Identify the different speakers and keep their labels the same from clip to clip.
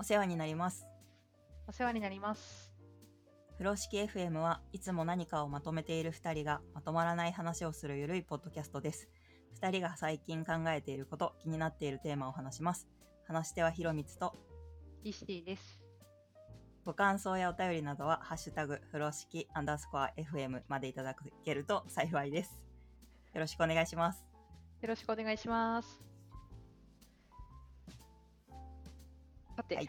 Speaker 1: お世話になります。
Speaker 2: お世話になります。
Speaker 1: 風呂敷 FM はいつも何かをまとめている2人がまとまらない話をするゆるいポッドキャストです。2人が最近考えていること、気になっているテーマを話します。話し手はひろみつと、
Speaker 2: イシティです。
Speaker 1: ご感想やお便りなどは、ハッシュタグ、風呂敷アンダースコア FM までいただけると幸いです。よろしくお願いします。
Speaker 2: よろしくお願いします。さて、
Speaker 1: はい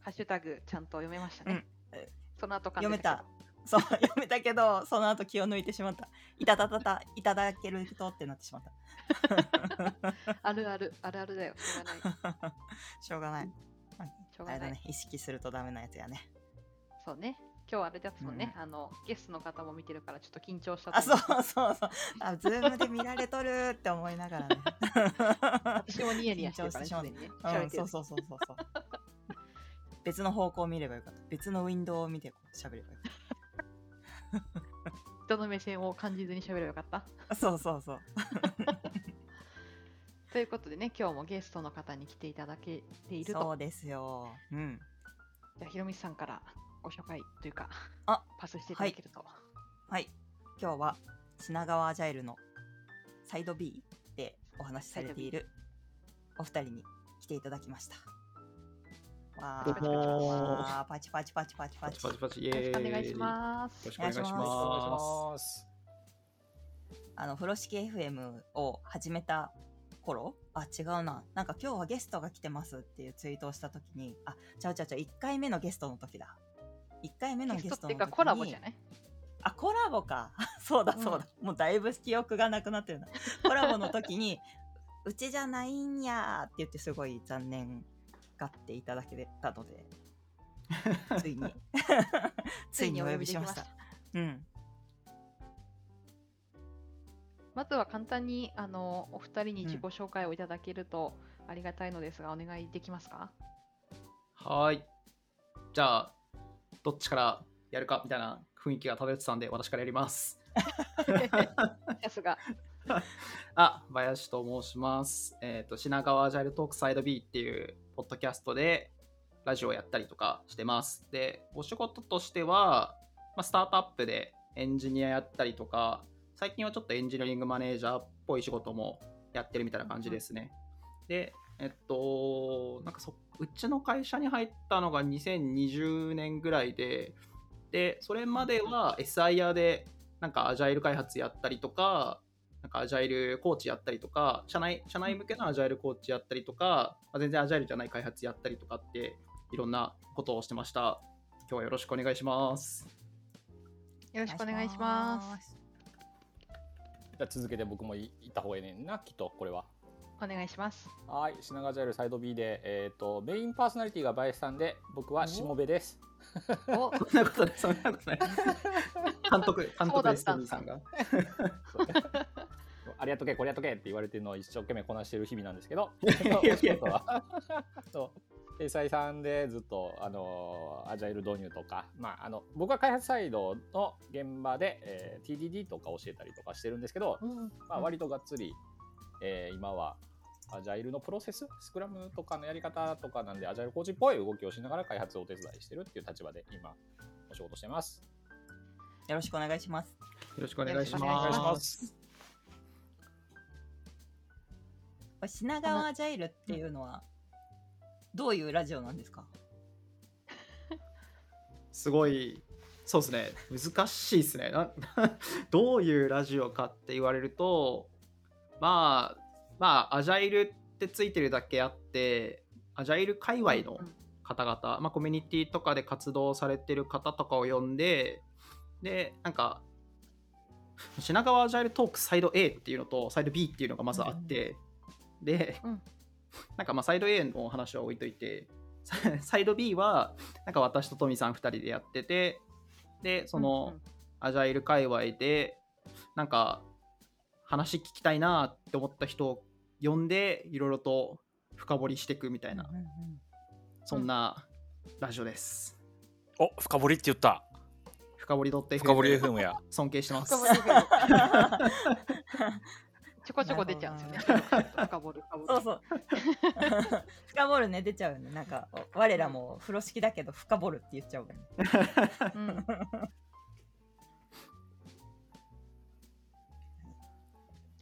Speaker 2: ハッシュタグちゃんと読めましたね。
Speaker 1: うん
Speaker 2: その後
Speaker 1: 読めた。そう、読めたけど、その後気を抜いてしまった。いたたたた、いただける人ってなってしまった。
Speaker 2: あるある、あるあるだよ。しょうがない。
Speaker 1: しょうがない。
Speaker 2: しょうがない。
Speaker 1: 意識するとダメなやつやね。
Speaker 2: そうね。今日あれだもんね、
Speaker 1: う
Speaker 2: あの、ゲストの方も見てるからちょっと緊張した
Speaker 1: あ、そうそうそう。あ、ズームで見られとるって思いながらね。
Speaker 2: 私もニヤニヤしてるからね、ね。
Speaker 1: うん、そうそうそうそうそう。別の方向を見ればよかった。別のウィンドウを見てこう喋ればよかっ
Speaker 2: 人の目線を感じずに喋ればよかった。
Speaker 1: た。そうそうそう。
Speaker 2: ということでね、今日もゲストの方に来ていただけていると。
Speaker 1: そうですよ。うん。
Speaker 2: じゃあ、ひろみさんからご紹介というか
Speaker 1: あ
Speaker 2: パスしていただけると、
Speaker 1: はい、はい、今日は品川アジャイルのサイド B でお話しされているお二人に来ていただきました。わーパチパチパチパチパチ。
Speaker 3: パチパチ
Speaker 2: お願いします。
Speaker 1: あの風呂敷 FM を始めた頃あ違うな。なんか今日はゲストが来てますっていうツイートをした時にあちゃうちゃうちゃう1回目のゲストの時だ。1回目の
Speaker 2: ゲ
Speaker 1: ゲストの時に
Speaker 2: ストっていうかコラボじゃない？
Speaker 1: あコラボか。そうだそうだ、もうだいぶ記憶がなくなってるな。コラボの時に うちじゃないんやーって言ってすごい残念がっていただけたので。ついに。ついにお呼びしました。うん。
Speaker 2: まずは簡単にあのお二人に自己紹介をいただけるとありがたいのですが、お願いできますか？
Speaker 3: はーい。じゃあ、どっちからやるかみたいな雰囲気が漂ってたんで、私からやります。
Speaker 2: さすが。
Speaker 3: あ、林と申します。えっ、と、品川アジャイルトークサイド B っていうポッドキャストでラジオをやったりとかしてます。で、お仕事としては、まあ、スタートアップでエンジニアやったりとか、最近はちょっとエンジニアリングマネージャーっぽい仕事もやってるみたいな感じですね。で、えっと、なんかそうちの会社に入ったのが2020年ぐらいで、で、それまでは SIR でなんかアジャイル開発やったりとか、なんかアジャイルコーチやったりとか、社内社内向けのアジャイルコーチやったりとか、まあ全然アジャイルじゃない開発やったりとかって、いろんなことをしてました。今日はよろしくお願いします。
Speaker 2: よろしくお願いします。
Speaker 4: じゃ続けて僕もい行った方がいいねんな、きっとこれは。
Speaker 2: お願いします。
Speaker 4: はい、品川ジャイルサイド B で、えっ、と、メインパーソナリティが林さんで、僕はしもべです。
Speaker 2: お
Speaker 3: そんなことない、そんなことない。監督、監督です、さんが。
Speaker 4: ありがとけ、これやっとけって言われてるのを一生懸命こなしてる日々なんですけど、そう、天才さんでずっと、あのアジャイル導入とか、まあ、あの僕は開発サイドの現場で、えー TDD とか教えたりとかしてるんですけど、まあ、割とがっつり、えー今はアジャイルのプロセス、スクラムとかのやり方とかなんで、アジャイルコーチっぽい動きをしながら開発をお手伝いしてるっていう立場で今、お仕事してます。
Speaker 1: よろしくお願いします
Speaker 3: よろしくお願いし
Speaker 2: よろしくお願いし
Speaker 3: ま。
Speaker 2: ます
Speaker 1: 品川アジャイルっていうのはどういうラジオなんですか？
Speaker 3: すごい、そうですね、難しいですねな。どういうラジオかって言われると、まあ、まあ、アジャイルってついてるだけあって、アジャイル界隈の方々、まあ、コミュニティとかで活動されてる方とかを呼んで、で、なんか、品川アジャイルトークサイド A っていうのとサイド B っていうのがまずあって、で、
Speaker 2: うん。
Speaker 3: なんかまあサイド A のお話は置いといて、サ サイド B は、なんか私とトミさん2人でやってて、で、その、アジャイル界隈で、なんか、話聞きたいなって思った人を呼んで、いろいろと深掘りしていくみたいな、そんなラジオです。
Speaker 5: お深掘りって言った。
Speaker 3: 深掘り .fm
Speaker 5: 深掘り FM や。
Speaker 3: 尊敬してます。
Speaker 2: ちょこちょこ出ちゃうんですよね。深掘る、深掘る。
Speaker 1: そうそう。深掘るね、出ちゃうよね。なんか、我らも風呂敷だけど、深掘るって言っちゃうもんね。
Speaker 2: うん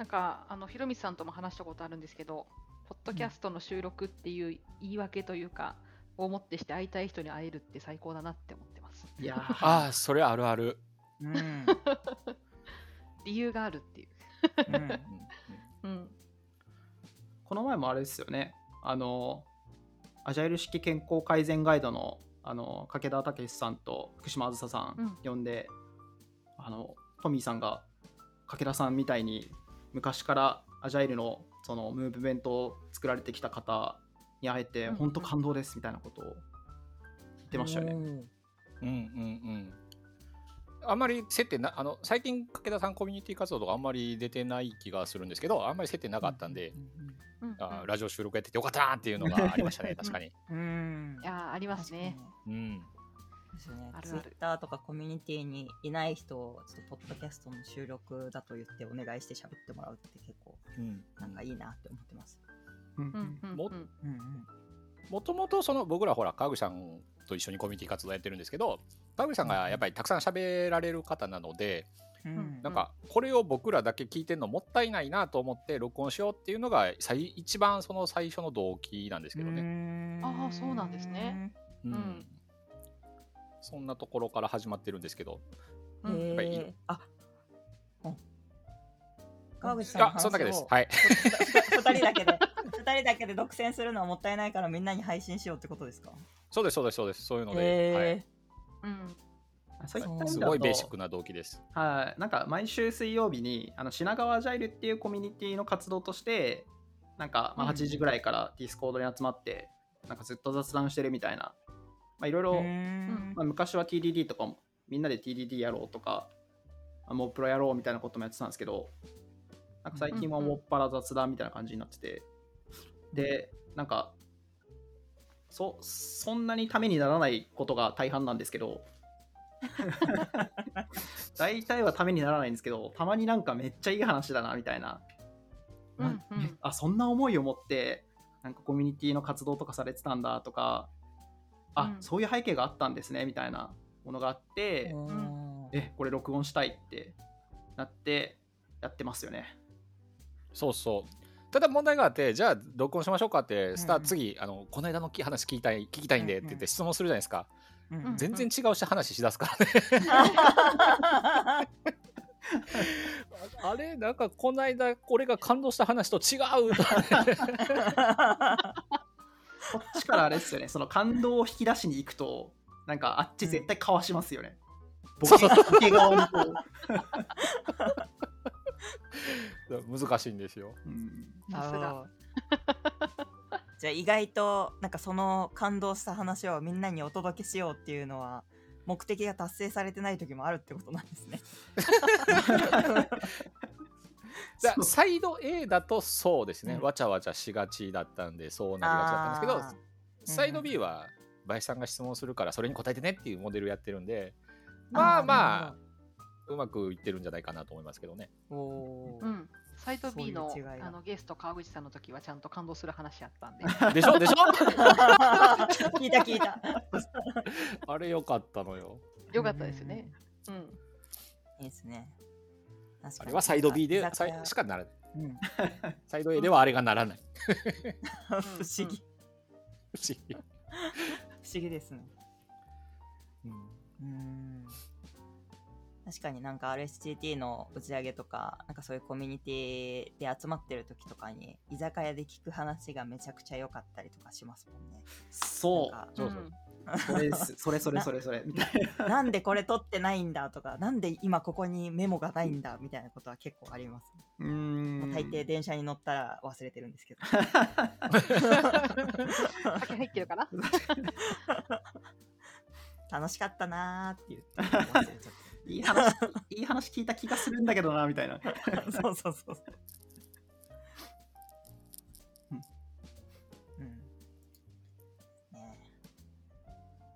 Speaker 2: なんかあのひろみさんとも話したことあるんですけど、ポッドキャストの収録っていう言い訳というか、をもってして会いたい人に会えるって最高だなって思ってます。
Speaker 3: いやー
Speaker 5: ああ、それあるある。
Speaker 1: うん。
Speaker 2: 理由があるっていう。
Speaker 1: うん
Speaker 4: うんうん
Speaker 2: うん。
Speaker 3: この前もあれですよね。あの、アジャイル式健康改善ガイドのあの武田武さんと福島あずささ
Speaker 2: うん
Speaker 3: ん呼んで、あのトミーさんが武田さんみたいに昔からアジャイルのそのムーブメントを作られてきた方に会えて、
Speaker 2: うん
Speaker 3: 本当感動ですみたいなことを言ってましたよね。
Speaker 4: うんうんうんあんまり接点なあの最近武田さんコミュニティ活動とかあんまり出てない気がするんですけどあんまり接点なかったんで、
Speaker 2: うんうん
Speaker 4: あラジオ収録やっててよかったなっていうのがありましたね確かに。
Speaker 1: うん。
Speaker 2: いやーありますね。
Speaker 4: うん
Speaker 1: ですね
Speaker 2: あ。る
Speaker 1: ツイッターとかコミュニティにいない人をちょっとポッドキャストの収録だと言ってお願いして喋ってもらうって結構
Speaker 4: うん
Speaker 1: なんかいいなって思ってます。
Speaker 3: うん
Speaker 2: うんうん
Speaker 4: も
Speaker 2: うん
Speaker 1: うんうん。
Speaker 4: もともとその僕らほら川口さんと一緒にコミュニティ活動やってるんですけど川口さんがやっぱりたくさん喋られる方なので、
Speaker 1: うん
Speaker 4: なんかこれを僕らだけ聞いてるのもったいないなと思って録音しようっていうのが最一番その最初の動機なんですけどね。
Speaker 1: ね
Speaker 2: あーそうなんですね。
Speaker 4: うん
Speaker 2: ん
Speaker 4: そんなところから始まってるんですけど。
Speaker 2: うん。
Speaker 1: へ
Speaker 4: やっぱり
Speaker 1: え。あ。うん。川口さん
Speaker 4: そんだけです。はい。
Speaker 1: 二人だけで。二人だけで独占するのはもったいないからみんなに配信しようってことですか？
Speaker 4: そうですそうですそうです。そういうので、
Speaker 1: へ
Speaker 4: はい。
Speaker 1: え。
Speaker 2: うん。
Speaker 3: そういった
Speaker 4: すごいベーシックな動機です。
Speaker 3: はい、なんか毎週水曜日にあの品川アジャイルっていうコミュニティの活動としてなんかまあ
Speaker 2: うん。
Speaker 3: 8時ぐらいからディスコードに集まってなんかずっと雑談してるみたいなまあいろいろ、
Speaker 1: うん。
Speaker 3: まあ、昔は TDD とかもみんなで TDD やろうとかあモープロやろうみたいなこともやってたんですけどなんか最近はもっぱら雑談みたいな感じになっててでなんかそそんなにためにならないことが大半なんですけど 大体はためにならないんですけどたまになんかめっちゃいい話だなみたいな、
Speaker 2: うんうん。
Speaker 3: あそんな思いを持ってなんかコミュニティの活動とかされてたんだとかあ、
Speaker 2: うん。
Speaker 3: そういう背景があったんですねみたいなものがあって、
Speaker 1: うん。
Speaker 3: えこれ録音したいってなってやってますよね。
Speaker 4: そうそう。ただ問題があってじゃあ録音しましょうかってスター、
Speaker 1: うん
Speaker 4: 次あのこの間のき話聞きたい聞きたいんでって言って質問するじゃないですか、
Speaker 1: うん
Speaker 2: うん
Speaker 4: 全然違うし話しだすからね。あれなんかこの間俺が感動した話と違うとかね
Speaker 3: こっちからあれですよね。その感動を引き出しに行くとなんかあっち絶対かわしますよね、ボケボケ側にこう、
Speaker 4: 難しいんですよ。
Speaker 3: うん。
Speaker 2: さすが。
Speaker 1: あ ーじゃあ意外となんかその感動した話をみんなにお届けしようっていうのは目的が達成されてない時もあるってことなんですね。
Speaker 4: サイド A だとそうですね、
Speaker 1: うん。
Speaker 4: わちゃわちゃしがちだったんでそうなりがちだったんですけどサイド B は林さんが質問するからそれに答えてねっていうモデルやってるんでまあまあうまくいってるんじゃないかなと思いますけどね。
Speaker 1: あおー。
Speaker 2: うん。サイト B のあのゲスト川口さんの時はちゃんと感動する話あったんで。
Speaker 4: でしょ？でしょ？
Speaker 1: 聞いた聞いた。
Speaker 4: あれよかったのよ。
Speaker 2: よかったですね。うん。
Speaker 1: いいですね。
Speaker 4: あれはサイド B でしかならない。
Speaker 1: うん
Speaker 4: サイド A ではあれがならない。
Speaker 1: 不思議
Speaker 4: 不思議。
Speaker 1: 不思議ですね。
Speaker 4: うん
Speaker 1: うん確かになんか RSGT の打ち上げとかなんかそういうコミュニティで集まってる時とかに居酒屋で聞く話がめちゃくちゃ良かったりとかしますもんね。
Speaker 3: そ
Speaker 4: うそう
Speaker 2: うん
Speaker 3: うそれ それそれそれそれみたいな。
Speaker 1: なんでこれ撮ってないんだとかなんで今ここにメモがないんだみたいなことは結構あります、
Speaker 3: うーん。
Speaker 1: 大抵電車に乗ったら忘れてるんですけど。
Speaker 2: 酒入ってるかな？
Speaker 1: 楽しかったなーって言って忘れちゃっ
Speaker 3: いい話いい話聞いた気がするんだけどなみたいな。
Speaker 1: た そうそうそうそう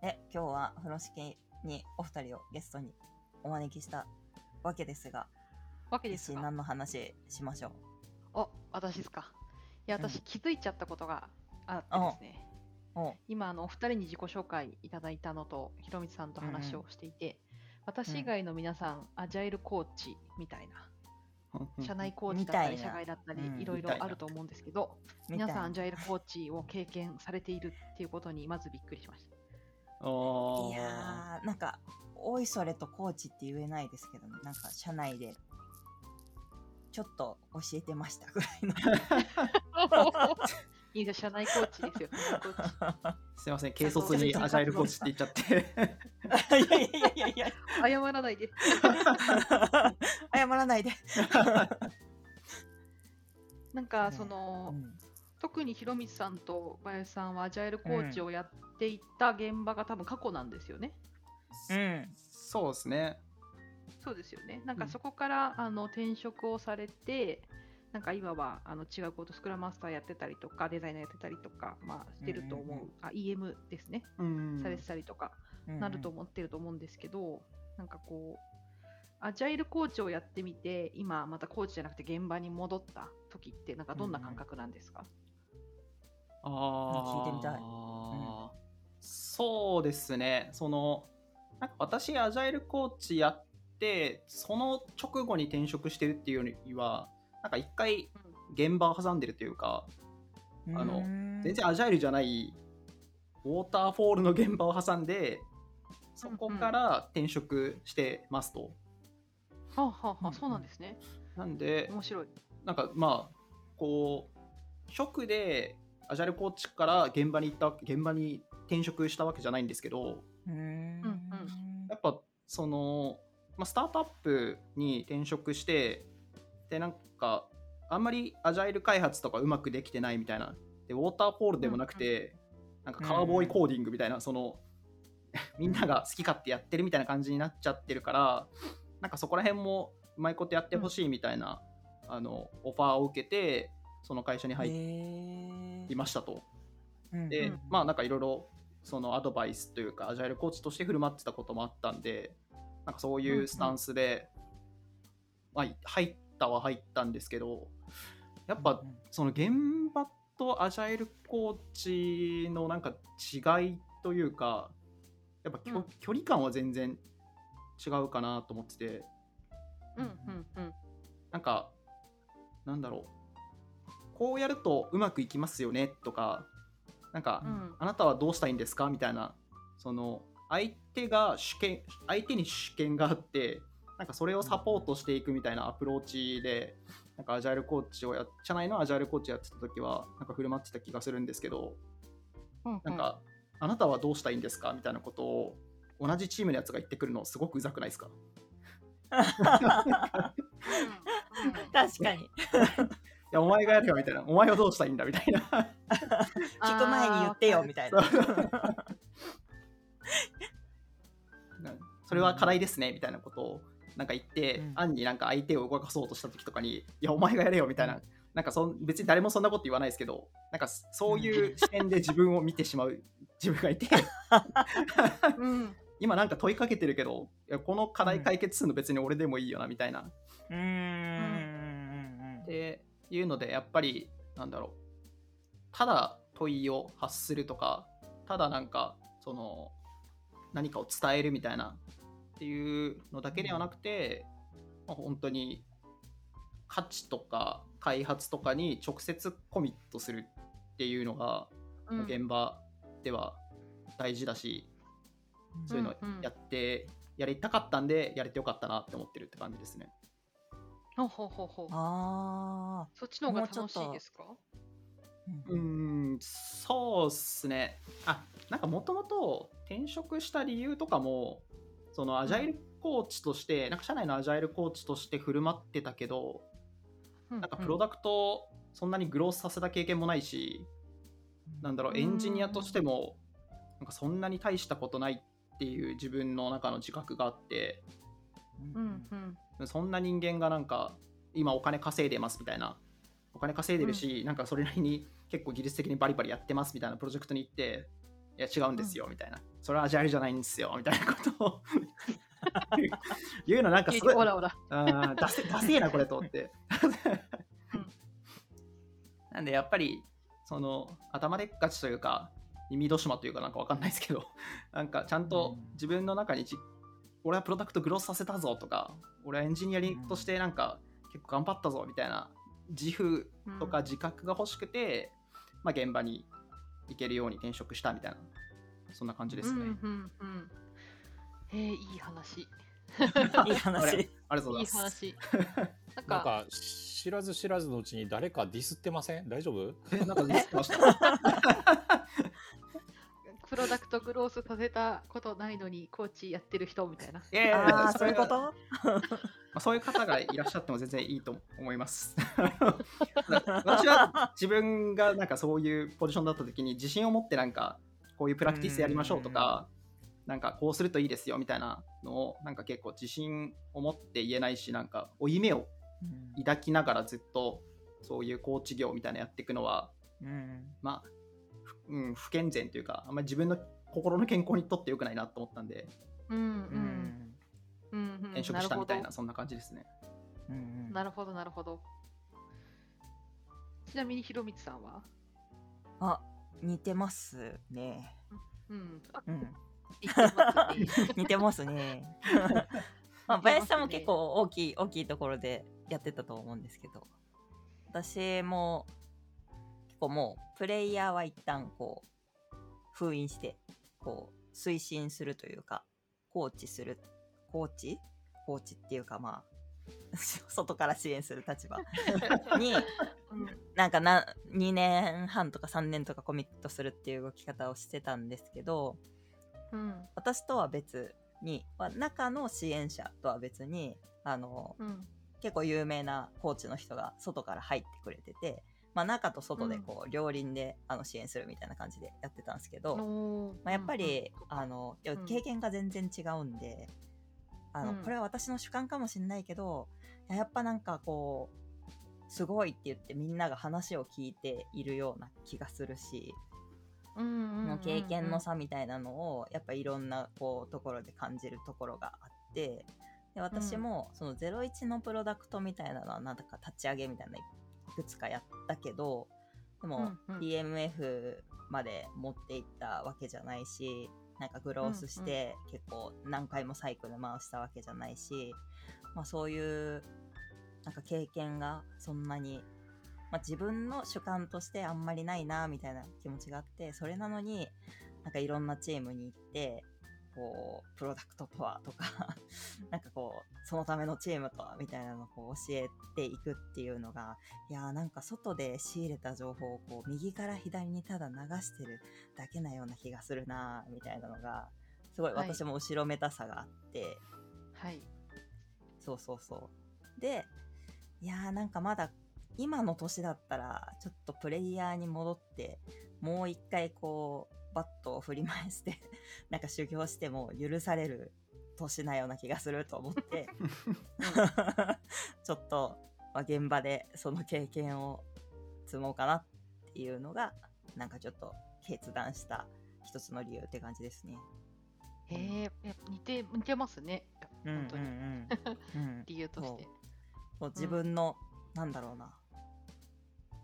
Speaker 1: ええ今日は風呂敷にお二人をゲストにお招きしたわけですが
Speaker 2: わけです
Speaker 1: 何の話しましょう？
Speaker 2: 私ですか？いや、
Speaker 1: うん。
Speaker 2: 私気づいちゃったことがあってですね。
Speaker 1: お
Speaker 2: 今あのお二人に自己紹介いただいたのとひろみさんと話をしていて、私以外の皆さん、アジャイルコーチみたいな社内コーチだったり社外だったり
Speaker 1: うん。
Speaker 2: いろいろあると思うんですけど、皆さんアジャイルコーチを経験されているっていうことにまずびっくりしました。
Speaker 1: いやーなんかおいそれとコーチって言えないですけどね。なんか社内で。ちょっと教えてましたぐらいの。
Speaker 2: いいですよ社内コーチですよ。
Speaker 3: すいません、軽率にアジャイルコーチって言っちゃって。
Speaker 1: いやいやいやいやいや。
Speaker 2: 謝らないで。
Speaker 1: 謝らないで、
Speaker 2: なんかその、
Speaker 1: うん
Speaker 2: 特にひろみさんと林さんはアジャイルコーチをやっていた現場が多分過去なんですよね。
Speaker 1: うん。
Speaker 3: そうですね。
Speaker 2: そうですよね。なんか
Speaker 3: うん
Speaker 2: そこから、あの転職をされて、なんか今はあの違うこと、スクラムマスターやってたりとか、デザイナーやってたりとか、まあ、してると思う、
Speaker 1: うんうんうん。
Speaker 2: あ EM ですね、
Speaker 3: うん
Speaker 2: されてたりとか、
Speaker 1: うん。
Speaker 2: なると思ってると思うんですけど、なんかこう、アジャイルコーチをやってみて、今またコーチじゃなくて現場に戻った時って、なんかどんな感覚なんですか、
Speaker 3: あー
Speaker 1: 聞いてみたい
Speaker 3: そうですね。その、なんか私、アジャイルコーチやって、その直後に転職してるっていうよりは、なんか一回現場を挟んでるというか、あの
Speaker 1: うん
Speaker 3: 全然アジャイルじゃないウォーターフォールの現場を挟んで、そこから転職してますと。
Speaker 2: はあ、はあはあ、
Speaker 1: うん
Speaker 2: そうなんですね。
Speaker 3: なんで、
Speaker 2: 面白い。
Speaker 3: なんかまあ、こう、職でアジャイルコーチから現場に行った現場に転職したわけじゃないんですけど、
Speaker 1: うん。
Speaker 3: やっぱその、まあ、スタートアップに転職して、で、なんか、あんまりアジャイル開発とかうまくできてないみたいな。で、ウォーターフォールでもなくて、なんかカーボーイコーディングみたいな、その、みんなが好き勝手やってるみたいな感じになっちゃってるから、なんかそこら辺もうまいことやってほしいみたいな、あの、オファーを受けて、その会社に入
Speaker 1: へ
Speaker 3: りましたと。
Speaker 1: ー
Speaker 3: で、
Speaker 2: うん。
Speaker 3: まあなんかいろいろそのアドバイスというかアジャイルコーチとして振る舞ってたこともあったんでなんかそういうスタンスで、まあ、入ったは入ったんですけどやっぱその現場とアジャイルコーチのなんか違いというかやっぱきょ、
Speaker 2: うん。
Speaker 3: 距離感は全然違うかなと思ってて。
Speaker 2: うんうんうん。
Speaker 3: なんかなんだろうこうやるとうまくいきますよね？とかなんか、
Speaker 2: うん。
Speaker 3: あなたはどうしたいんですか？みたいなその相手が主権相手に主権があってなんかそれをサポートしていくみたいなアプローチでなんかアジャイルコーチをや社内のアジャイルコーチやってた時はなんか振る舞ってた気がするんですけど
Speaker 2: うん
Speaker 3: なんか、あなたはどうしたいんですか？みたいなことを同じチームのやつが言ってくるのすごくうざくないですか？
Speaker 2: うんうん。
Speaker 1: 確かに。
Speaker 3: い やお前がやるよみたいな。お前はどうしたいんだみたいな。
Speaker 1: 聞く前に言ってよみたいな。
Speaker 3: それは課題ですねみたいなことをなんか言って、
Speaker 1: うん。
Speaker 3: 暗になんか相手を動かそうとした時とかに、いや、お前がやれよみたいな、なんかそん別に誰もそんなこと言わないですけど、なんかそういう視点で自分を見てしまう自分がいて、
Speaker 2: うん。
Speaker 3: 今なんか問いかけてるけど、いやこの課題解決するの別に俺でもいいよなみたいな。
Speaker 1: うーん。
Speaker 3: っていうので、やっぱり、なんだろう、ただ問いを発するとか、ただなんか、その、何かを伝えるみたいなっていうのだけではなくて、まあ、本当に価値とか開発とかに直接コミットするっていうのが、
Speaker 2: うん。
Speaker 3: 現場では大事だし、そういうのやって、やりたかったんで、やれてよかったなって思ってるって感じですね。
Speaker 2: ほうほうほうほう。
Speaker 1: あ
Speaker 2: そっちの方が楽しいですか？
Speaker 1: ー
Speaker 3: うーん、そうっすね。あ、なんかもともと転職した理由とかも、そのアジャイルコーチとして、なんか社内のアジャイルコーチとして振る舞ってたけど、
Speaker 2: な
Speaker 3: なんかプロダクトそんなにグロースさせた経験もないし、なんだろう、エンジニアとしても、なんかそんなに大したことないっていう自分の中の自覚があって、
Speaker 2: うんうん
Speaker 3: そんな人間がなんか今お金稼いでますみたいな。お金稼いでるし、なんかそれなりに結構技術的にバリバリやってますみたいなプロジェクトに行っていや違うんですよみたいな、それはアジャイルじゃないんですよみたいなことを。言うのなんかすごい
Speaker 2: オラオラ
Speaker 3: あーダセダセえなこれと思って。なんでやっぱりその頭でっかちというか耳戸島というかなんかわかんないですけどなんかちゃんと
Speaker 1: うん。
Speaker 3: 自分の中にじ俺はプロダクトグロースさせたぞとか俺はエンジニアリングとしてなんか結構頑張ったぞみたいな自負とか自覚が欲しくて、まあ、現場に行けるように転職したみたいなそんな感じですね、
Speaker 2: うんうんうん。えー、いい話。
Speaker 1: いい
Speaker 3: あれ
Speaker 1: 話。
Speaker 3: ありがとうご
Speaker 2: いい
Speaker 3: ざいます
Speaker 2: 話。なんか、
Speaker 4: なんか知らず知らずのうちに誰かディスってません？大丈夫？
Speaker 3: えなんかディスってました？
Speaker 2: プロダクトグロースさせたことないのにコーチやってる人みたいな。
Speaker 3: いやいやいや
Speaker 1: ああ、そういうこと？
Speaker 3: まあ、そういう方がいらっしゃっても全然いいと思います。私は自分がなんかそういうポジションだった時に自信を持ってなんかこういうプラクティスやりましょうとか、なんかこうするといいですよみたいなのをなんか結構自信を持って言えないし、なんか負い目を
Speaker 1: うん
Speaker 3: 抱きながらずっとそういうコーチ業みたいなのやっていくのは、
Speaker 1: うん
Speaker 3: まあ、ふうん、不健全というか、あんまり自分の心の健康にとって良くないなと思ったんで、
Speaker 2: うんう。
Speaker 1: うんん
Speaker 2: うんうん、
Speaker 3: 転職したみたいな、そんな感じですね。
Speaker 1: うん
Speaker 2: ほど。なるほど、なるほど。ちなみに、ひろみつさんは？
Speaker 1: あ似てますね。
Speaker 2: うん。あ
Speaker 1: うん、
Speaker 2: 言ってますね。
Speaker 1: 似てますね。まあ、林さんも結構大きい大きいところでやってたと思うんですけど私も結構もうプレイヤーは一旦こう封印してこう推進するというかコーチするコーチコーチっていうかまあ 外から支援する立場 に
Speaker 2: うん。
Speaker 1: なんかな2年半とか3年とかコミットするっていう動き方をしてたんですけど
Speaker 2: うん。
Speaker 1: 私とは別に、まあ中の支援者とは別にあの
Speaker 2: うん。
Speaker 1: 結構有名なコーチの人が外から入ってくれてて、まあ、中と外でこう両輪であの支援するみたいな感じでやってたんですけど、まあ、やっぱり、
Speaker 2: うん
Speaker 1: あの経験が全然違うんで、あの
Speaker 2: うん。
Speaker 1: これは私の主観かもしれないけどいややっぱなんかこうすごいって言ってみんなが話を聞いているような気がするし、
Speaker 2: うんうんうんうん
Speaker 1: の経験の差みたいなのをやっぱいろんなこうところで感じるところがあってで私もその01のプロダクトみたいなのはなんだか立ち上げみたいないくつかやったけどでも
Speaker 2: うんうん。
Speaker 1: DMF まで持っていったわけじゃないしなんかグロースして結構何回もサイクル回したわけじゃないし、まあ、そういうなんか経験がそんなにまあ、自分の主観としてあんまりないなみたいな気持ちがあってそれなのになんかいろんなチームに行ってこうプロダクトとはとか なんかこうそのためのチームとはみたいなのをこう教えていくっていうのがいやーなんか外で仕入れた情報をこう右から左にただ流してるだけなような気がするなみたいなのがすごい
Speaker 2: はい
Speaker 1: 私も後ろめたさがあって、
Speaker 2: はい。
Speaker 1: そうそうそう。で、いやーなんかまだ今の年だったら、ちょっとプレイヤーに戻って、もう一回こう、バットを振り回して、なんか修行しても許される年なような気がすると思って、ちょっと、まあ、現場でその経験を積もうかなっていうのが、なんかちょっと決断した一つの理由って感じですね。
Speaker 2: へえ、似て似てますね。本当に、
Speaker 1: うんうん うんうん
Speaker 2: 理由として。
Speaker 1: そう自分の、なんだろうな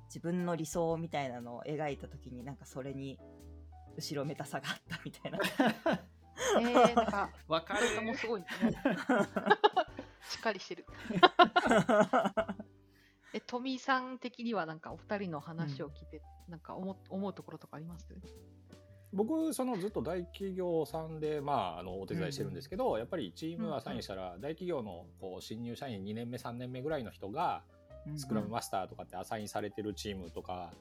Speaker 1: 自分の理想みたいなのを描いた時になんかそれに後ろめたさがあったみたいな。
Speaker 2: えー、なんか、
Speaker 3: わかる
Speaker 2: もうすごい、ね、しっかりしてる。え、富井さん的にはなんかお二人の話を聞いて、なんか思う思うところとかあります？
Speaker 4: 僕そのずっと大企業さんで、まあ、あのお手伝いしてるんですけど、やっぱりチームアサインしたら大企業のこう新入社員2年目3年目ぐらいの人がスクラムマスターとかってアサインされてるチームとか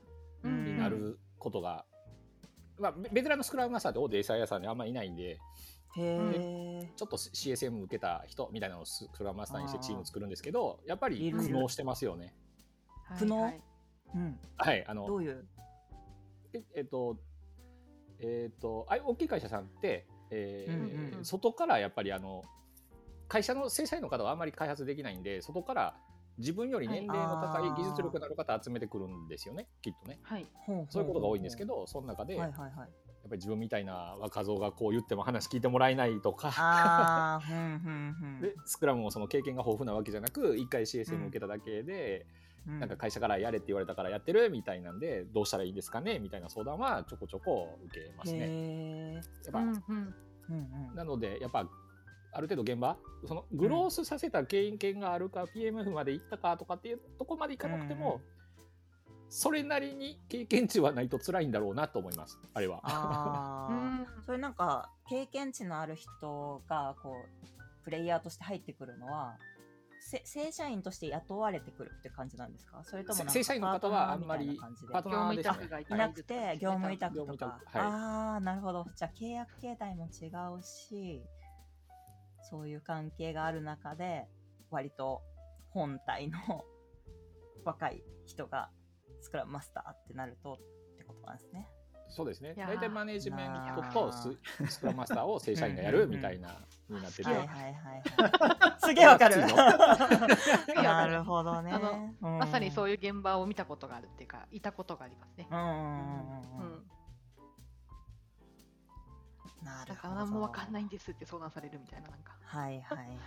Speaker 1: うん
Speaker 4: になることが、まあ、ベベテランのスクラムマスターって大手 SI 屋さんにあんまいないんで
Speaker 1: へえ
Speaker 4: ちょっと CSM 受けた人みたいなのをスクラムマスターにしてチーム作るんですけどやっぱり苦悩してますよね。
Speaker 1: 苦悩？
Speaker 2: はいはい。
Speaker 1: うん。
Speaker 4: はい、あの
Speaker 1: どういう？
Speaker 4: ええっと、えっと、あ大きい会社さんって、えー
Speaker 1: うん
Speaker 2: うん
Speaker 4: 外からやっぱりあの会社の正社員の方はあんまり開発できないんで外から自分より年齢の高い
Speaker 1: はい
Speaker 4: 技術力のある方集めてくるんですよねきっとね。
Speaker 2: はい。
Speaker 4: そういうことが多いんですけどその中で、やっ
Speaker 1: はいはい。はい
Speaker 4: ぱり自分みたいな若造がこう言っても話聞いてもらえないとか。
Speaker 1: ああふんふんふん。
Speaker 4: でスクラムもその経験が豊富なわけじゃなく一回 CSM 受けただけで、
Speaker 1: うん。
Speaker 4: なんか会社からやれって言われたからやってるみたいなんでどうしたらいいですかねみたいな相談はちょこちょこ受けますね。
Speaker 1: へ
Speaker 4: やっぱ
Speaker 2: うんうん
Speaker 1: ーうんうん
Speaker 4: なのでやっぱある程度現場そのグロースさせた経験があるか、PMF まで行ったかとかっていうとこまでいかなくても、それなりに経験値はないと辛いんだろうなと思います。あれは。
Speaker 1: あ
Speaker 2: う
Speaker 1: ー
Speaker 2: ん。
Speaker 1: それなんか経験値のある人がこうプレイヤーとして入ってくるのはせ正社員として雇われてくるって感じなんですか？それともなんか
Speaker 4: 正社員の方はあんまり
Speaker 1: パートナーで
Speaker 2: い
Speaker 1: なくて業務委託とか、
Speaker 4: はい。
Speaker 1: ああなるほど。じゃあ契約形態も違うしそういう関係がある中で割と本体の 若い人がスクラムマスターってなるとってことなんですね。
Speaker 4: そうですね大体マネージメント
Speaker 1: な
Speaker 4: と
Speaker 1: ー
Speaker 4: ススクラムマスターを正社員がやるみたいなになってて、
Speaker 1: はいはいはいはい。すげえわかる。なるほどね。
Speaker 2: まさにそう
Speaker 1: い
Speaker 2: いう現場を見たことがあるっていうか、いたことがありますね。
Speaker 1: うん。なるほど。
Speaker 2: なんか何もわかんないんですって相談されるみたいな、なんか。
Speaker 1: はいはいはいはい。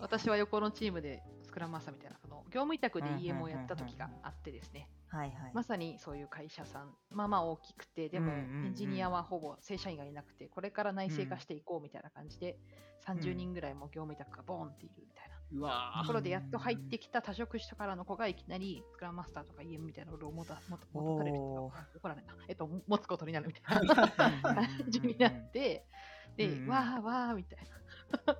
Speaker 2: 私は横のチームでスクラムマスターみたいな、あの業務委託で EM をやった時があってですね、
Speaker 1: はいはい。
Speaker 2: まさにそういう会社さん、まあまあ大きくて、でもエンジニアはほぼ正社員がいなくて、これから内製化していこうみたいな感じで、30人ぐらいも業務委託がボーンっているみたいな。
Speaker 3: うわ
Speaker 2: ところでやっと入ってきた多職種からの子がいきなりスクラムマスターとか EM みたいなロールを持た持た持たれる怒られた、えっと、持つことになるみたいな感じになって、で、
Speaker 1: うん うん
Speaker 2: わーわーみたいな。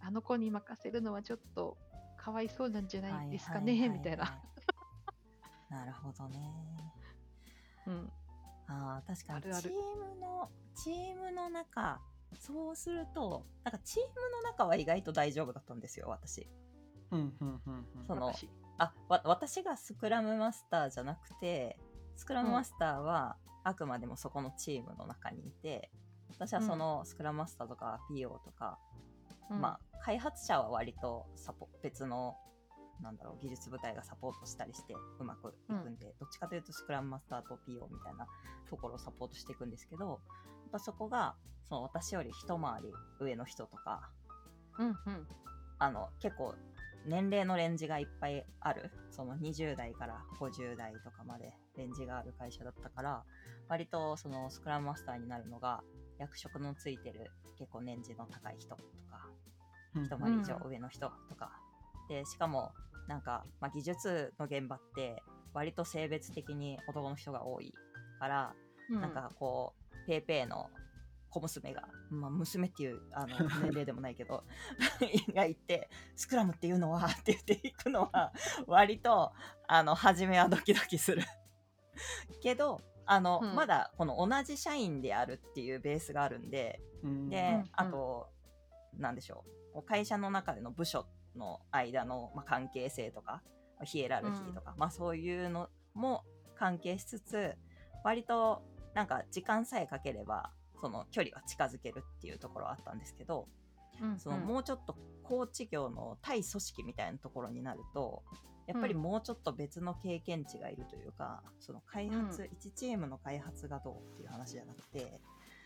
Speaker 2: あの子に任せるのはちょっとかわいそうなんじゃないですかね、みたいな。。
Speaker 1: なるほどね。
Speaker 2: うん、
Speaker 1: ああ、確かに
Speaker 2: あるある
Speaker 1: チームの、チームの中、そうすると、なんかチームの中は意外と大丈夫だったんですよ、私。
Speaker 3: うんうんうんうん。
Speaker 1: その
Speaker 2: 私
Speaker 1: あわ私がスクラムマスターじゃなくてスクラムマスターはあくまでもそこのチームの中にいて私はそのスクラムマスターとか PO とか、
Speaker 2: うん。
Speaker 1: まあ開発者は割とサポ別のなんだろう技術部隊がサポートしたりしてうまくいくんで、どっちかというとスクラムマスターと PO みたいなところをサポートしていくんですけどぱそこがその私より一回り上の人とか
Speaker 2: うんうん。
Speaker 1: あの結構年齢のレンジがいっぱいある。その20代から50代とかまでレンジがある会社だったから割とそのスクラムマスターになるのが役職のついてる結構年次の高い人とか
Speaker 3: うん。
Speaker 1: 一回り以上上の人とか、でしかもなんか、まあ、技術の現場って割と性別的に男の人が多いから
Speaker 2: うん。
Speaker 1: なんかこう、ペーペーの小娘が、まあ、娘っていうあの 年齢でもないけど、がいて、スクラムっていうのはって言っていくのは、割と、あの、初めはドキドキする。けど、あの、
Speaker 2: うん。
Speaker 1: まだこの同じ社員であるっていうベースがあるんで、
Speaker 3: うん。
Speaker 1: で、
Speaker 2: うん
Speaker 1: あと、なんでしょう会社の中での部署の間の、まあ、関係性とか、ヒエラルキーとか、まあそういうのも関係しつつ、割となんか時間さえかければ、その距離は近づけるっていうところはあったんですけど、
Speaker 2: うん
Speaker 1: そのもうちょっとコーチ業の対組織みたいなところになると、やっぱりもうちょっと別の経験値がいるというか、その開発、
Speaker 2: うん。
Speaker 1: 1チームの開発がどうっていう話じゃなくて、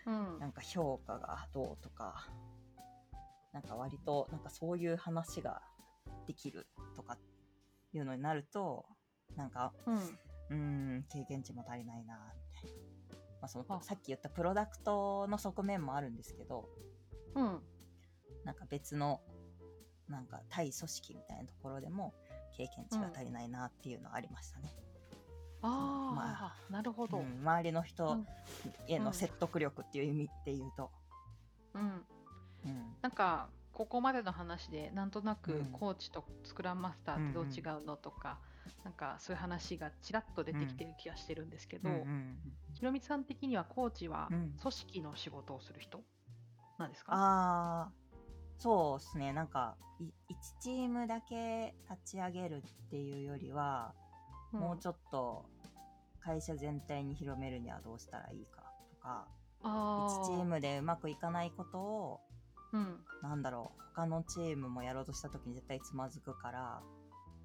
Speaker 2: うん。
Speaker 1: なんか評価がどうとか、なんか割と、なんかそういう話ができるとかいうのになると、なんか、
Speaker 2: うん。
Speaker 1: うーん、経験値も足りないな。まあ、その
Speaker 2: あ。
Speaker 1: さっき言ったプロダクトの側面もあるんですけど、
Speaker 2: うん。
Speaker 1: なんか別の、なんか対組織みたいなところでも経験値が足りないなっていうのはありましたね。
Speaker 2: あ
Speaker 1: ま
Speaker 2: あ、なるほど。
Speaker 1: うん、周りの人
Speaker 2: うん。
Speaker 1: への
Speaker 2: うん。
Speaker 1: 説得力っていう意味で言うと。
Speaker 2: うん、
Speaker 1: うん。
Speaker 2: なんかここまでの話でなんとなく
Speaker 1: うん。
Speaker 2: コーチとスクラムマスターってどう違うのとか、なんかそういう話がちらっと出てきてる気がしてるんですけど、ひろみさん的にはコーチは
Speaker 1: うん。
Speaker 2: 組織の仕事をする人なんですか、
Speaker 1: ああ、そうですね。なんか、い1チームだけ立ち上げるっていうよりは、
Speaker 2: ん。
Speaker 1: もうちょっと会社全体に広めるにはどうしたらいいかとか、
Speaker 2: あ
Speaker 1: 1チームでうまくいかないことを、
Speaker 2: うん。
Speaker 1: なんだろう、他のチームもやろうとした時に絶対つまずくから、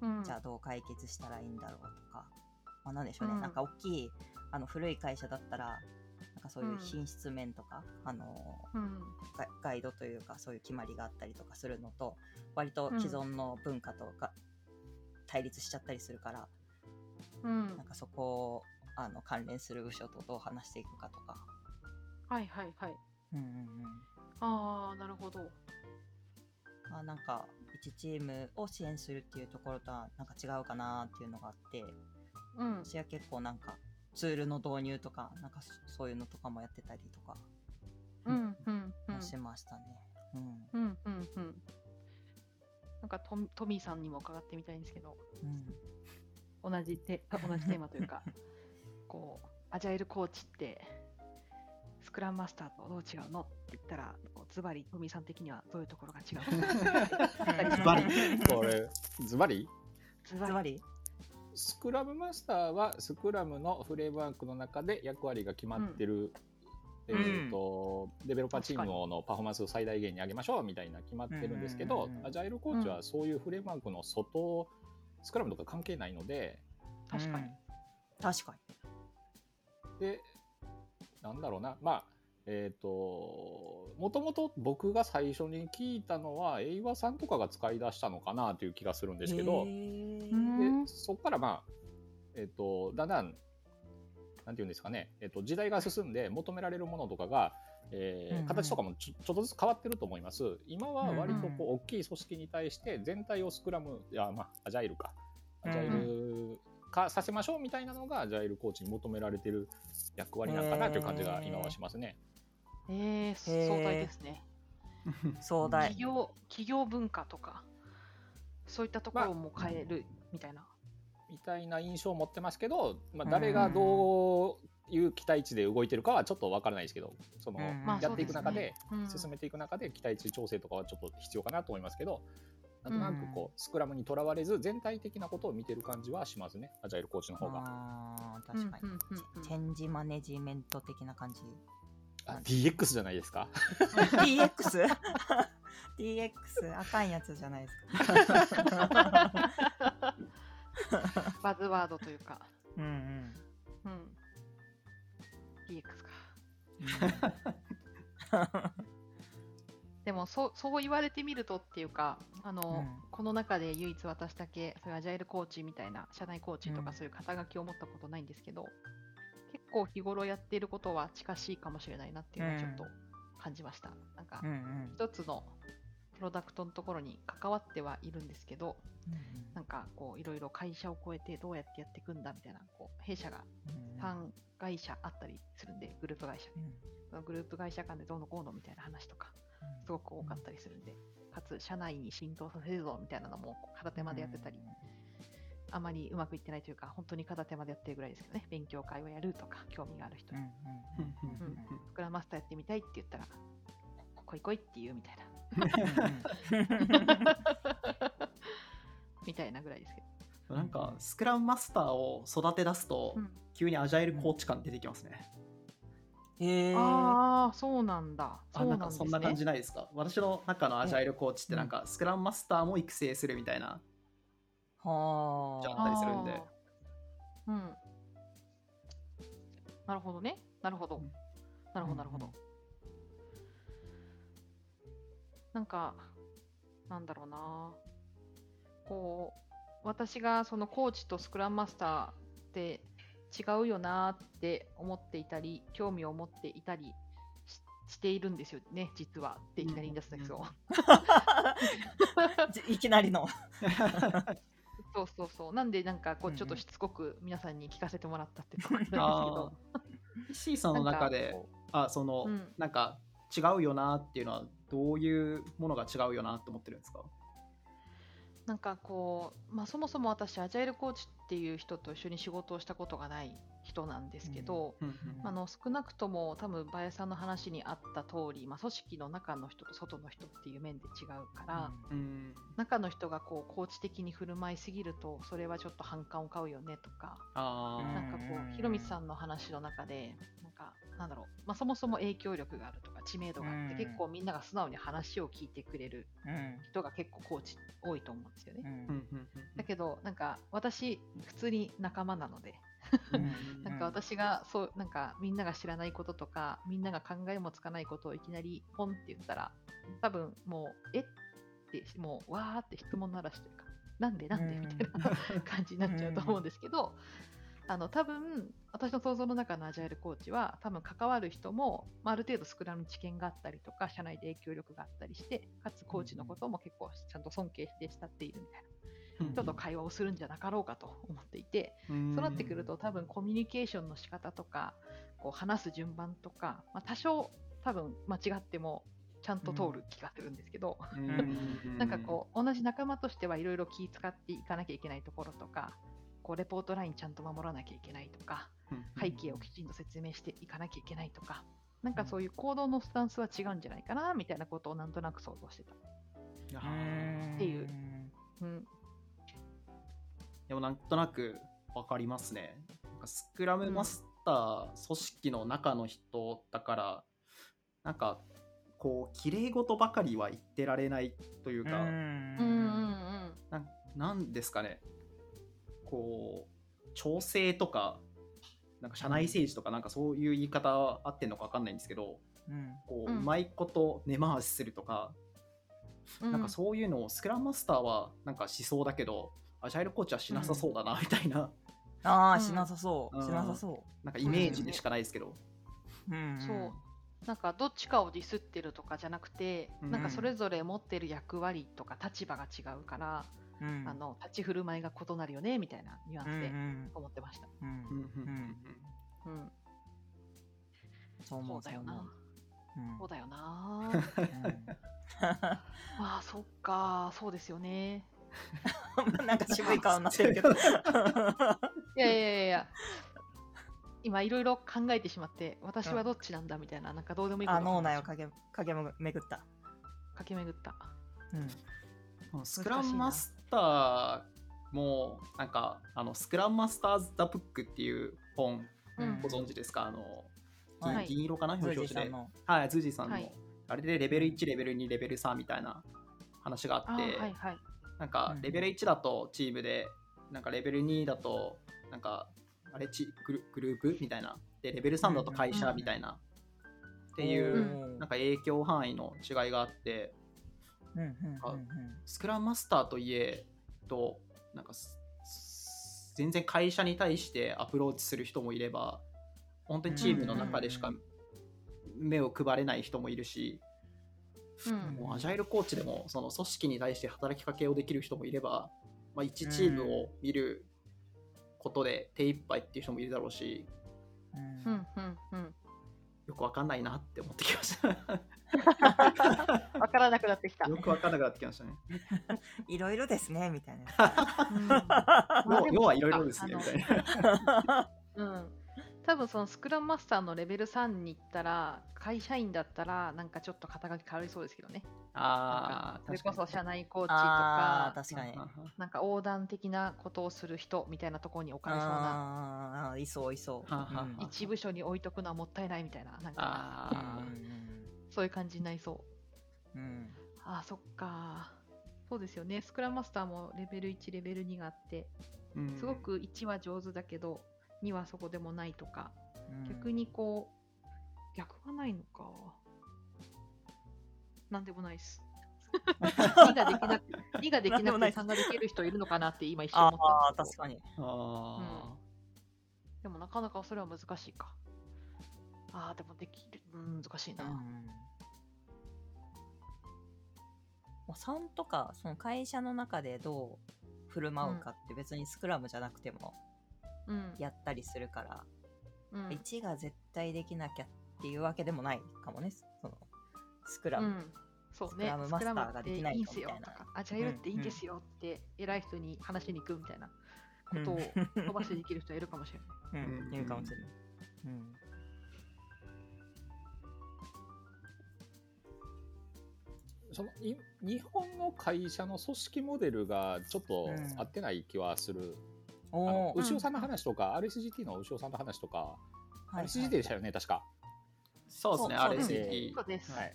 Speaker 2: うん、
Speaker 1: じゃあどう解決したらいいんだろうとか、まあ、なんでしょうね、
Speaker 2: うん。
Speaker 1: なんか大きいあの古い会社だったら、なんかそういう
Speaker 2: うん。
Speaker 1: 品質面とか、あの
Speaker 2: うん。
Speaker 1: ガガイドというかそういう決まりがあったりとかするのと割と既存の文化とか、対立しちゃったりするから
Speaker 2: うん。
Speaker 1: なんかそこをあの関連する部署とどう話していくかとか。
Speaker 2: はいはいはい。
Speaker 1: うんうんうん。
Speaker 2: ああ、なるほど。
Speaker 1: まあ、なんか1チームを支援するっていうところとはなんか違うかなっていうのがあって
Speaker 2: うん。
Speaker 1: 私は結構なんかツールの導入とかなんかそそういうのとかもやってたりとか
Speaker 2: うんうんうん。
Speaker 1: しましたね。うん
Speaker 2: うんうんうん。なんかトミトミーさんにも伺ってみたいんですけど、
Speaker 1: うん
Speaker 2: 同じテ同じテーマというか、こう、アジャイルコーチって、スクラムマスターとどう違うのって言ったら、ズバリトミーさん的にはどういうところが違うの？
Speaker 3: ズバリ。
Speaker 4: これズバリ？
Speaker 2: ズバリ。
Speaker 4: スクラムマスターはスクラムのフレームワークの中で役割が決まってる、えーとデベロッパーチームのパフォーマンスを最大限に上げましょうみたいな決まってるんですけど、
Speaker 1: うんうんうんうん。
Speaker 4: アジャイルコーチはそういうフレームワークの外、スクラムとか関係ないので。
Speaker 2: 確かに。
Speaker 1: うん。確か
Speaker 4: でなんだろうな。まあえっ、ともともと僕が最初に聞いたのはエイワさんとかが使い出したのかなという気がするんですけど、でそこからまあ、えっとだんだんなんていうんですかね、えっと時代が進んで求められるものとかが、えー形とかもちょちょっとずつ変わってると思います。今は割とこう、
Speaker 1: うん
Speaker 4: 大きい組織に対して全体をスクラムいやまあアジャイルか。アジャイル化させましょうみたいなのがアジャイルコーチに求められてる役割なのかなという感じが今はしますね。
Speaker 2: えー、壮大ですね。
Speaker 1: 壮大
Speaker 2: 企業企業文化とか、そういったところも変えるみたいな。
Speaker 4: みたいな印象を持ってますけど、まあ、誰がどういう期待値で動いてるかはちょっとわからないですけどその、やっていく中で進めていく中で期待値調整とかはちょっと必要かなと思いますけどなんとなくこうスクラムにとらわれず全体的なことを見てる感じはしますね。アジャイルコーチの方が。
Speaker 1: あー確かに、
Speaker 2: うんうんうんうん。
Speaker 1: チェンジマネジメント的な感じ。
Speaker 4: あ DX じゃないですか
Speaker 1: ？DX? DX あかんやつじゃないですか？
Speaker 2: バズワードというか、
Speaker 1: うんうん。
Speaker 2: うん、DX か。でもそうそう言われてみるとっていうかあの、
Speaker 1: うん。
Speaker 2: この中で唯一私だけそういうアジャイルコーチみたいな社内コーチと
Speaker 1: うん
Speaker 2: かそういう肩書きを持ったことないんですけど、結構日頃やっていることは近しいかもしれないなっていうのはちょっと感じました。なんか
Speaker 1: うんうん。
Speaker 2: 一つのプロダクトのところに関わってはいるんですけどなんかこういろいろ会社を超えてどうやってやっていくんだみたいなこう弊社が
Speaker 1: うん
Speaker 2: 3会社あったりするんでグループ会社。で
Speaker 1: うん。
Speaker 2: グループ会社間でどうのこうのみたいな話とかすごく多かったりするんで、かつ社内に浸透させるぞみたいなのも片手間でやってたり、あまりうまくいってないというか本当に片手間でやってるぐらいですけどね。勉強会をやるとか興味がある人。に、
Speaker 1: うんうんうん
Speaker 2: スクラムマスターやってみたいって言ったら来い来いって言うみたいな。みたいなぐらいですけど、
Speaker 3: なんかスクラムマスターを育て出すと、
Speaker 2: うん。
Speaker 3: 急にアジャイルコーチ感出てきますね。
Speaker 1: へえ
Speaker 2: ああそうなんだ。
Speaker 3: あ
Speaker 2: そうなん
Speaker 3: かそんな感じないですか？私の中のアジャイルコーチってなんかスクラムマスターも育成するみたいな。
Speaker 1: は
Speaker 3: じゃあったりするんで。
Speaker 2: うん。なるほどね。なるほど、
Speaker 3: うん。
Speaker 2: なるほどなるほど、なんかなんだろうな。こう私がそのコーチとスクラムマスターって違うよなって思っていたり興味を持っていたりししているんですよね実は。っていきなり言い出すんですよ、
Speaker 1: じいきなりの。
Speaker 2: そうそうそう。なんでなんかこ
Speaker 1: う
Speaker 2: ちょっとしつこく皆さんに聞かせてもらったっていうところなんですけ
Speaker 3: あ
Speaker 2: ど
Speaker 3: ー C さんの中であその、
Speaker 2: うん。
Speaker 3: なんか違うよなっていうのはどういうものが違うよなって思ってるんですか？
Speaker 2: なんかこう、まあ、そもそも私アジャイルコーチっていう人と一緒に仕事をしたことがない人なんですけど、あの少なくとも多分バヤさんの話にあった通り、まあ、組織の中の人と外の人っていう面で違うから、
Speaker 3: うん
Speaker 2: 中の人がこうコーチ的に振る舞いすぎるとそれはちょっと反感を買うよねとか、なんかこうひろみさんの話の中でなんかなんだろう、まあ、そもそも影響力があるとか知名度があって、
Speaker 1: うん。
Speaker 2: 結構みんなが素直に話を聞いてくれる
Speaker 1: うん。
Speaker 2: 人が結構コーチ多いと思うんですよね。だけどなんか私普通に仲間なので。
Speaker 1: うん
Speaker 2: なんか私がそうなんかみんなが知らないこととかみんなが考えもつかないことをいきなりポンって言ったら多分もうえってもうわーって質問ならしというか。なんでなんで
Speaker 1: うん
Speaker 2: みたいな感じになっちゃうと思うんですけど、あの多分私の想像の中のアジャイルコーチは多分関わる人も、まあ、ある程度スクラム知見があったりとか社内で影響力があったりしてかつコーチのことも結構ちゃんと尊敬して慕っているみたいな人と会話をするんじゃなかろうかと思っていて、そうなってくると多分コミュニケーションの仕方とかこう話す順番とか、まあ、多少多分間違ってもちゃんと通る気がするんですけど、
Speaker 3: うん。
Speaker 2: なんかこう同じ仲間としてはいろいろ気使っていかなきゃいけないところとかこうレポートラインちゃんと守らなきゃいけないとか
Speaker 3: うん
Speaker 2: 背景をきちんと説明していかなきゃいけないとかなんかそういう行動のスタンスは違うんじゃないかなみたいなことをなんとなく想像してた。っていう。うん
Speaker 3: でもなんとなくわかりますね。なんかスクラムマスター、組織の中の人だから、なんかこう、綺麗事ばかりは言ってられないというか、
Speaker 2: うん。うんうん
Speaker 3: なんなんですかね、こう、調整とか、なんか社内政治とか、なんかそういう言い方合ってんのかわかんないんですけど、
Speaker 1: うん。
Speaker 3: こう、
Speaker 2: う
Speaker 3: うんまいこと根回しするとか、
Speaker 2: うん。
Speaker 3: なんかそういうのをスクラムマスターはなんかしそうだけど、アジャイルコーチはしなさそうだなみたいな、
Speaker 1: ああ、
Speaker 2: うん
Speaker 1: しなさそう。
Speaker 3: うん
Speaker 1: しなさそ
Speaker 3: なんかイメージでしかないですけど。
Speaker 1: う。うん
Speaker 2: そうなんかどっちかをディスってるとかじゃなくて、
Speaker 3: うん
Speaker 2: なんかそれぞれ持ってる役割とか立場が違うから、
Speaker 1: うん。
Speaker 2: あの立ち振る舞いが異なるよねみたいなニュアンスで
Speaker 1: ん
Speaker 2: 思ってました。
Speaker 1: うん
Speaker 3: うんうんうん
Speaker 2: うん、
Speaker 1: そう
Speaker 2: だよな。
Speaker 1: うん
Speaker 2: そうだよな。
Speaker 1: う ん
Speaker 2: ああ、そっか、そうですよね。
Speaker 1: なんか渋い顔になってるけど。
Speaker 2: いやいやいやいや。今いろいろ考えてしまって、私はどっちなんだみたいな、なんかどうでもいいこと。
Speaker 1: あ、脳内を
Speaker 2: か
Speaker 1: 駆け駆け巡った。
Speaker 2: 駆け巡った。
Speaker 1: うん。
Speaker 3: うん。スクラムマスターもなんかあのスクラムマスターズ・ザ・ブックっていう本
Speaker 2: うん。
Speaker 3: ご存知ですか？あの銀,、
Speaker 2: はい。
Speaker 3: 銀色かな？表紙で。はいズージーさんの、
Speaker 2: はい。
Speaker 3: あれでレベル1レベル2レベル3みたいな話があ
Speaker 2: あ
Speaker 3: って、
Speaker 2: ーはいはい。
Speaker 3: なんか
Speaker 1: うん。
Speaker 3: レベル1だとチームでなんかレベル2だとなんかあれチグルグループみたいな。でレベル3だと会社みたいな、っていう、
Speaker 1: う
Speaker 3: なんか影響範囲の違いがあって。スクラムマスターといえとなんか全然会社に対してアプローチする人もいれば本当にチームの中でしか
Speaker 1: うん。
Speaker 3: 目を配れない人もいるし、
Speaker 2: うん。
Speaker 3: もうアジャイルコーチでもその組織に対して働きかけをできる人もいれば、まあ、1チームを見ることで手一杯っていう人もいるだろうし
Speaker 1: うん。
Speaker 2: うんうんうん。
Speaker 3: よくわかんないなって思ってきました。
Speaker 2: わからなくなってきた。
Speaker 3: よくわかんなくなってきましたね。
Speaker 1: いろいろですねみたいな。
Speaker 3: 要はいろいろですねみたいな。
Speaker 2: うん、多分そのスクラムマスターのレベル3に行ったら会社員だったらなんかちょっと肩書き変わりそうですけどね。
Speaker 3: ああ
Speaker 2: それこそ社内コーチと
Speaker 1: ああ、
Speaker 2: か
Speaker 1: 確かに。
Speaker 2: なんか横断的なことをする人みたいなところに置かれそうな。
Speaker 1: ああ、いそういそう。
Speaker 3: はあはあはあ
Speaker 2: 一部署に置いとくのはもったいないみたいななんか
Speaker 3: あ
Speaker 2: そういう感じになりそう。
Speaker 1: うん。うん。
Speaker 2: ああそっかそうですよね。スクラムマスターもレベル1レベル2があってすごく1は上手だけど2はそこでもないとか
Speaker 1: うん。
Speaker 2: 逆にこう逆はないのか。なんでもないっす。2ができなく2ができなくて3ができる人いるのかなって今一瞬
Speaker 1: あ
Speaker 2: 思った。
Speaker 1: あ、確かに。
Speaker 3: あ
Speaker 2: でもなかなかそれは難しいか。ああでもできる。うん難しいな、
Speaker 1: もう3とかその会社の中でどう振る舞うかって別にスクラムじゃなくても。
Speaker 2: うん
Speaker 1: やったりするから、
Speaker 2: うん。
Speaker 1: 1が絶対できなきゃっていうわけでもないかもね。そのスクラム、
Speaker 2: うん。そうね。
Speaker 1: スクラムマスターができないみたいな。
Speaker 2: アジャイルっていいんですよって偉い人に話しに行くみたいなことを
Speaker 1: うん。
Speaker 2: 飛ばしてできる人はいるかもしれない。
Speaker 1: いるかもしれない、うん。
Speaker 4: そのい日本の会社の組織モデルがちょっと
Speaker 1: うん。
Speaker 4: 合ってない気はする。あ
Speaker 1: お
Speaker 4: の
Speaker 1: ー。
Speaker 2: うん
Speaker 4: 牛尾さんの話とか、RSGT の牛尾さんの話とか、
Speaker 1: はいはい。
Speaker 4: RSGT でしたよね、確か。
Speaker 3: そうですね、
Speaker 1: そうそうです
Speaker 3: RST
Speaker 2: そうです、
Speaker 4: はい。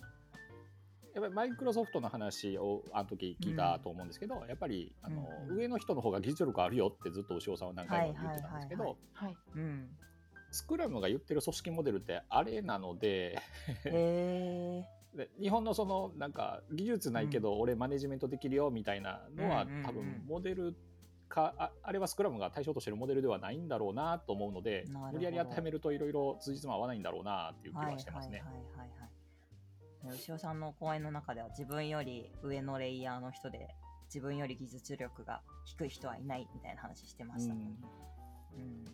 Speaker 4: やっぱりマイクロソフトの話をあの時聞いたと思うんですけど、やっぱりあの、
Speaker 1: うんうん。
Speaker 4: 上の人の方が技術力あるよってずっと牛尾さんは何回も言ってたんですけど、スクラムが言ってる組織モデルってあれなので、
Speaker 1: へえ
Speaker 4: で日本のそのなんか技術ないけど俺マネジメントできるよみたいなのは
Speaker 1: うんうんうん。
Speaker 4: 多分モデルかああれはスクラムが対象としてるモデルではないんだろうなと思うので無理やり当てはめるといろいろ辻褄合わないんだろうなっていう気はしてますね。
Speaker 1: はいはいはいはいはい。牛尾さんの講演の中では自分より上のレイヤーの人で自分より技術力が低い人はいないみたいな話してましたもんね。うん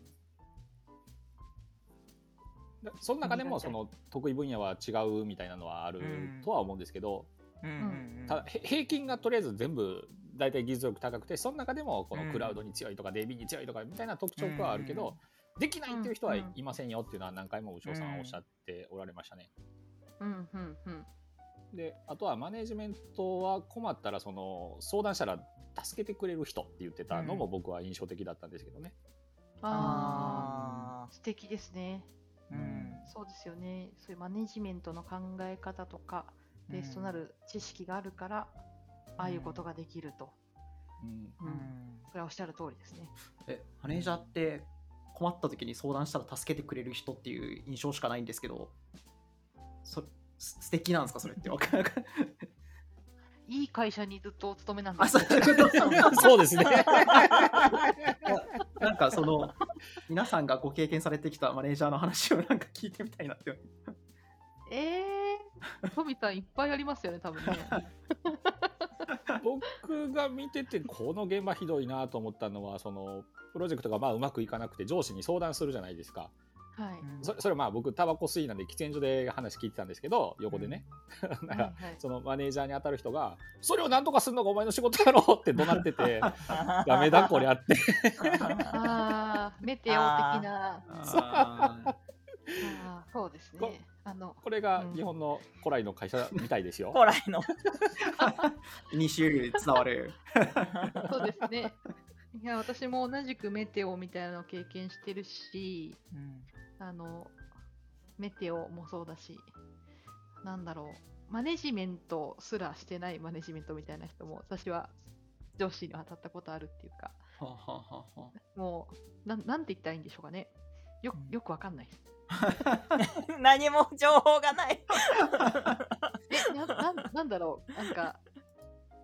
Speaker 4: でその中でもその得意分野は違うみたいなのはある
Speaker 1: うん
Speaker 4: とは思うんですけど、
Speaker 1: うん
Speaker 4: ただへ平均がとりあえず全部大体技術力高くてその中でもこ
Speaker 1: うん。
Speaker 4: のクラウドに強いとか DB に強いとかみたいな特徴はあるけど、できないっていう人はいませんよっていうのは何回も牛尾さんはおっしゃっておられましたね。
Speaker 2: うん。うん。うん。
Speaker 4: であとはマネジメントは困ったらその相談したら助けてくれる人って言ってたのも僕は印象的だったんですけどね。
Speaker 1: あ
Speaker 2: 素敵ですね。
Speaker 1: ーうん。
Speaker 2: そうですよね。そういうマネジメントの考え方とか、ベースとなる知識があるから、ああいうことができると。
Speaker 4: うん
Speaker 1: うん
Speaker 2: それはおっしゃる通りですね。
Speaker 3: えマネージャーって困った時に相談したら助けてくれる人っていう印象しかないんですけどそす素敵なんですかそれってい
Speaker 2: いい会社にずっとお勤めなん
Speaker 3: あ
Speaker 2: です
Speaker 3: そういうこと？
Speaker 4: そうですね。
Speaker 3: なんかその皆さんがご経験されてきたマネージャーの話をなんか聞いてみたいなって
Speaker 2: えー、富さんいっぱいありますよね、多分ね。
Speaker 4: 僕が見ててこの現場ひどいなと思ったのはそのプロジェクトがまあうまくいかなくて上司に相談するじゃないですか。
Speaker 2: はい。
Speaker 4: そそれはまあ僕タバコ吸いなんで喫煙所で話聞いてたんですけど横でね、なんか
Speaker 2: はいはい
Speaker 4: そのマネージャーに当たる人が「それを何とかするのがお前の仕事やろ!」って怒鳴ってて 「ダメだこりゃ」って
Speaker 2: ああ、メテオ的な。
Speaker 3: あ
Speaker 2: ああ、そうです
Speaker 4: こ
Speaker 2: ね。あの、
Speaker 4: これが
Speaker 2: うん
Speaker 4: 日本の古来の会社みたいですよ。
Speaker 1: 古来の。
Speaker 3: ーイニシエル伝わる
Speaker 2: そうですね。いや、私も同じくメテオみたいなのを経験してるし、
Speaker 1: うん
Speaker 2: あの、メテオもそうだし、なんだろう、マネジメントすらしてないマネジメントみたいな人も、私は上司に当たったことあるっていうか、
Speaker 3: はははは
Speaker 2: もう、なんなんて言ったらいいんでしょうかね。よ
Speaker 1: うん
Speaker 2: よくわかんないです。
Speaker 1: 何も情報がない。
Speaker 2: え、ななんなんだろう、なんか、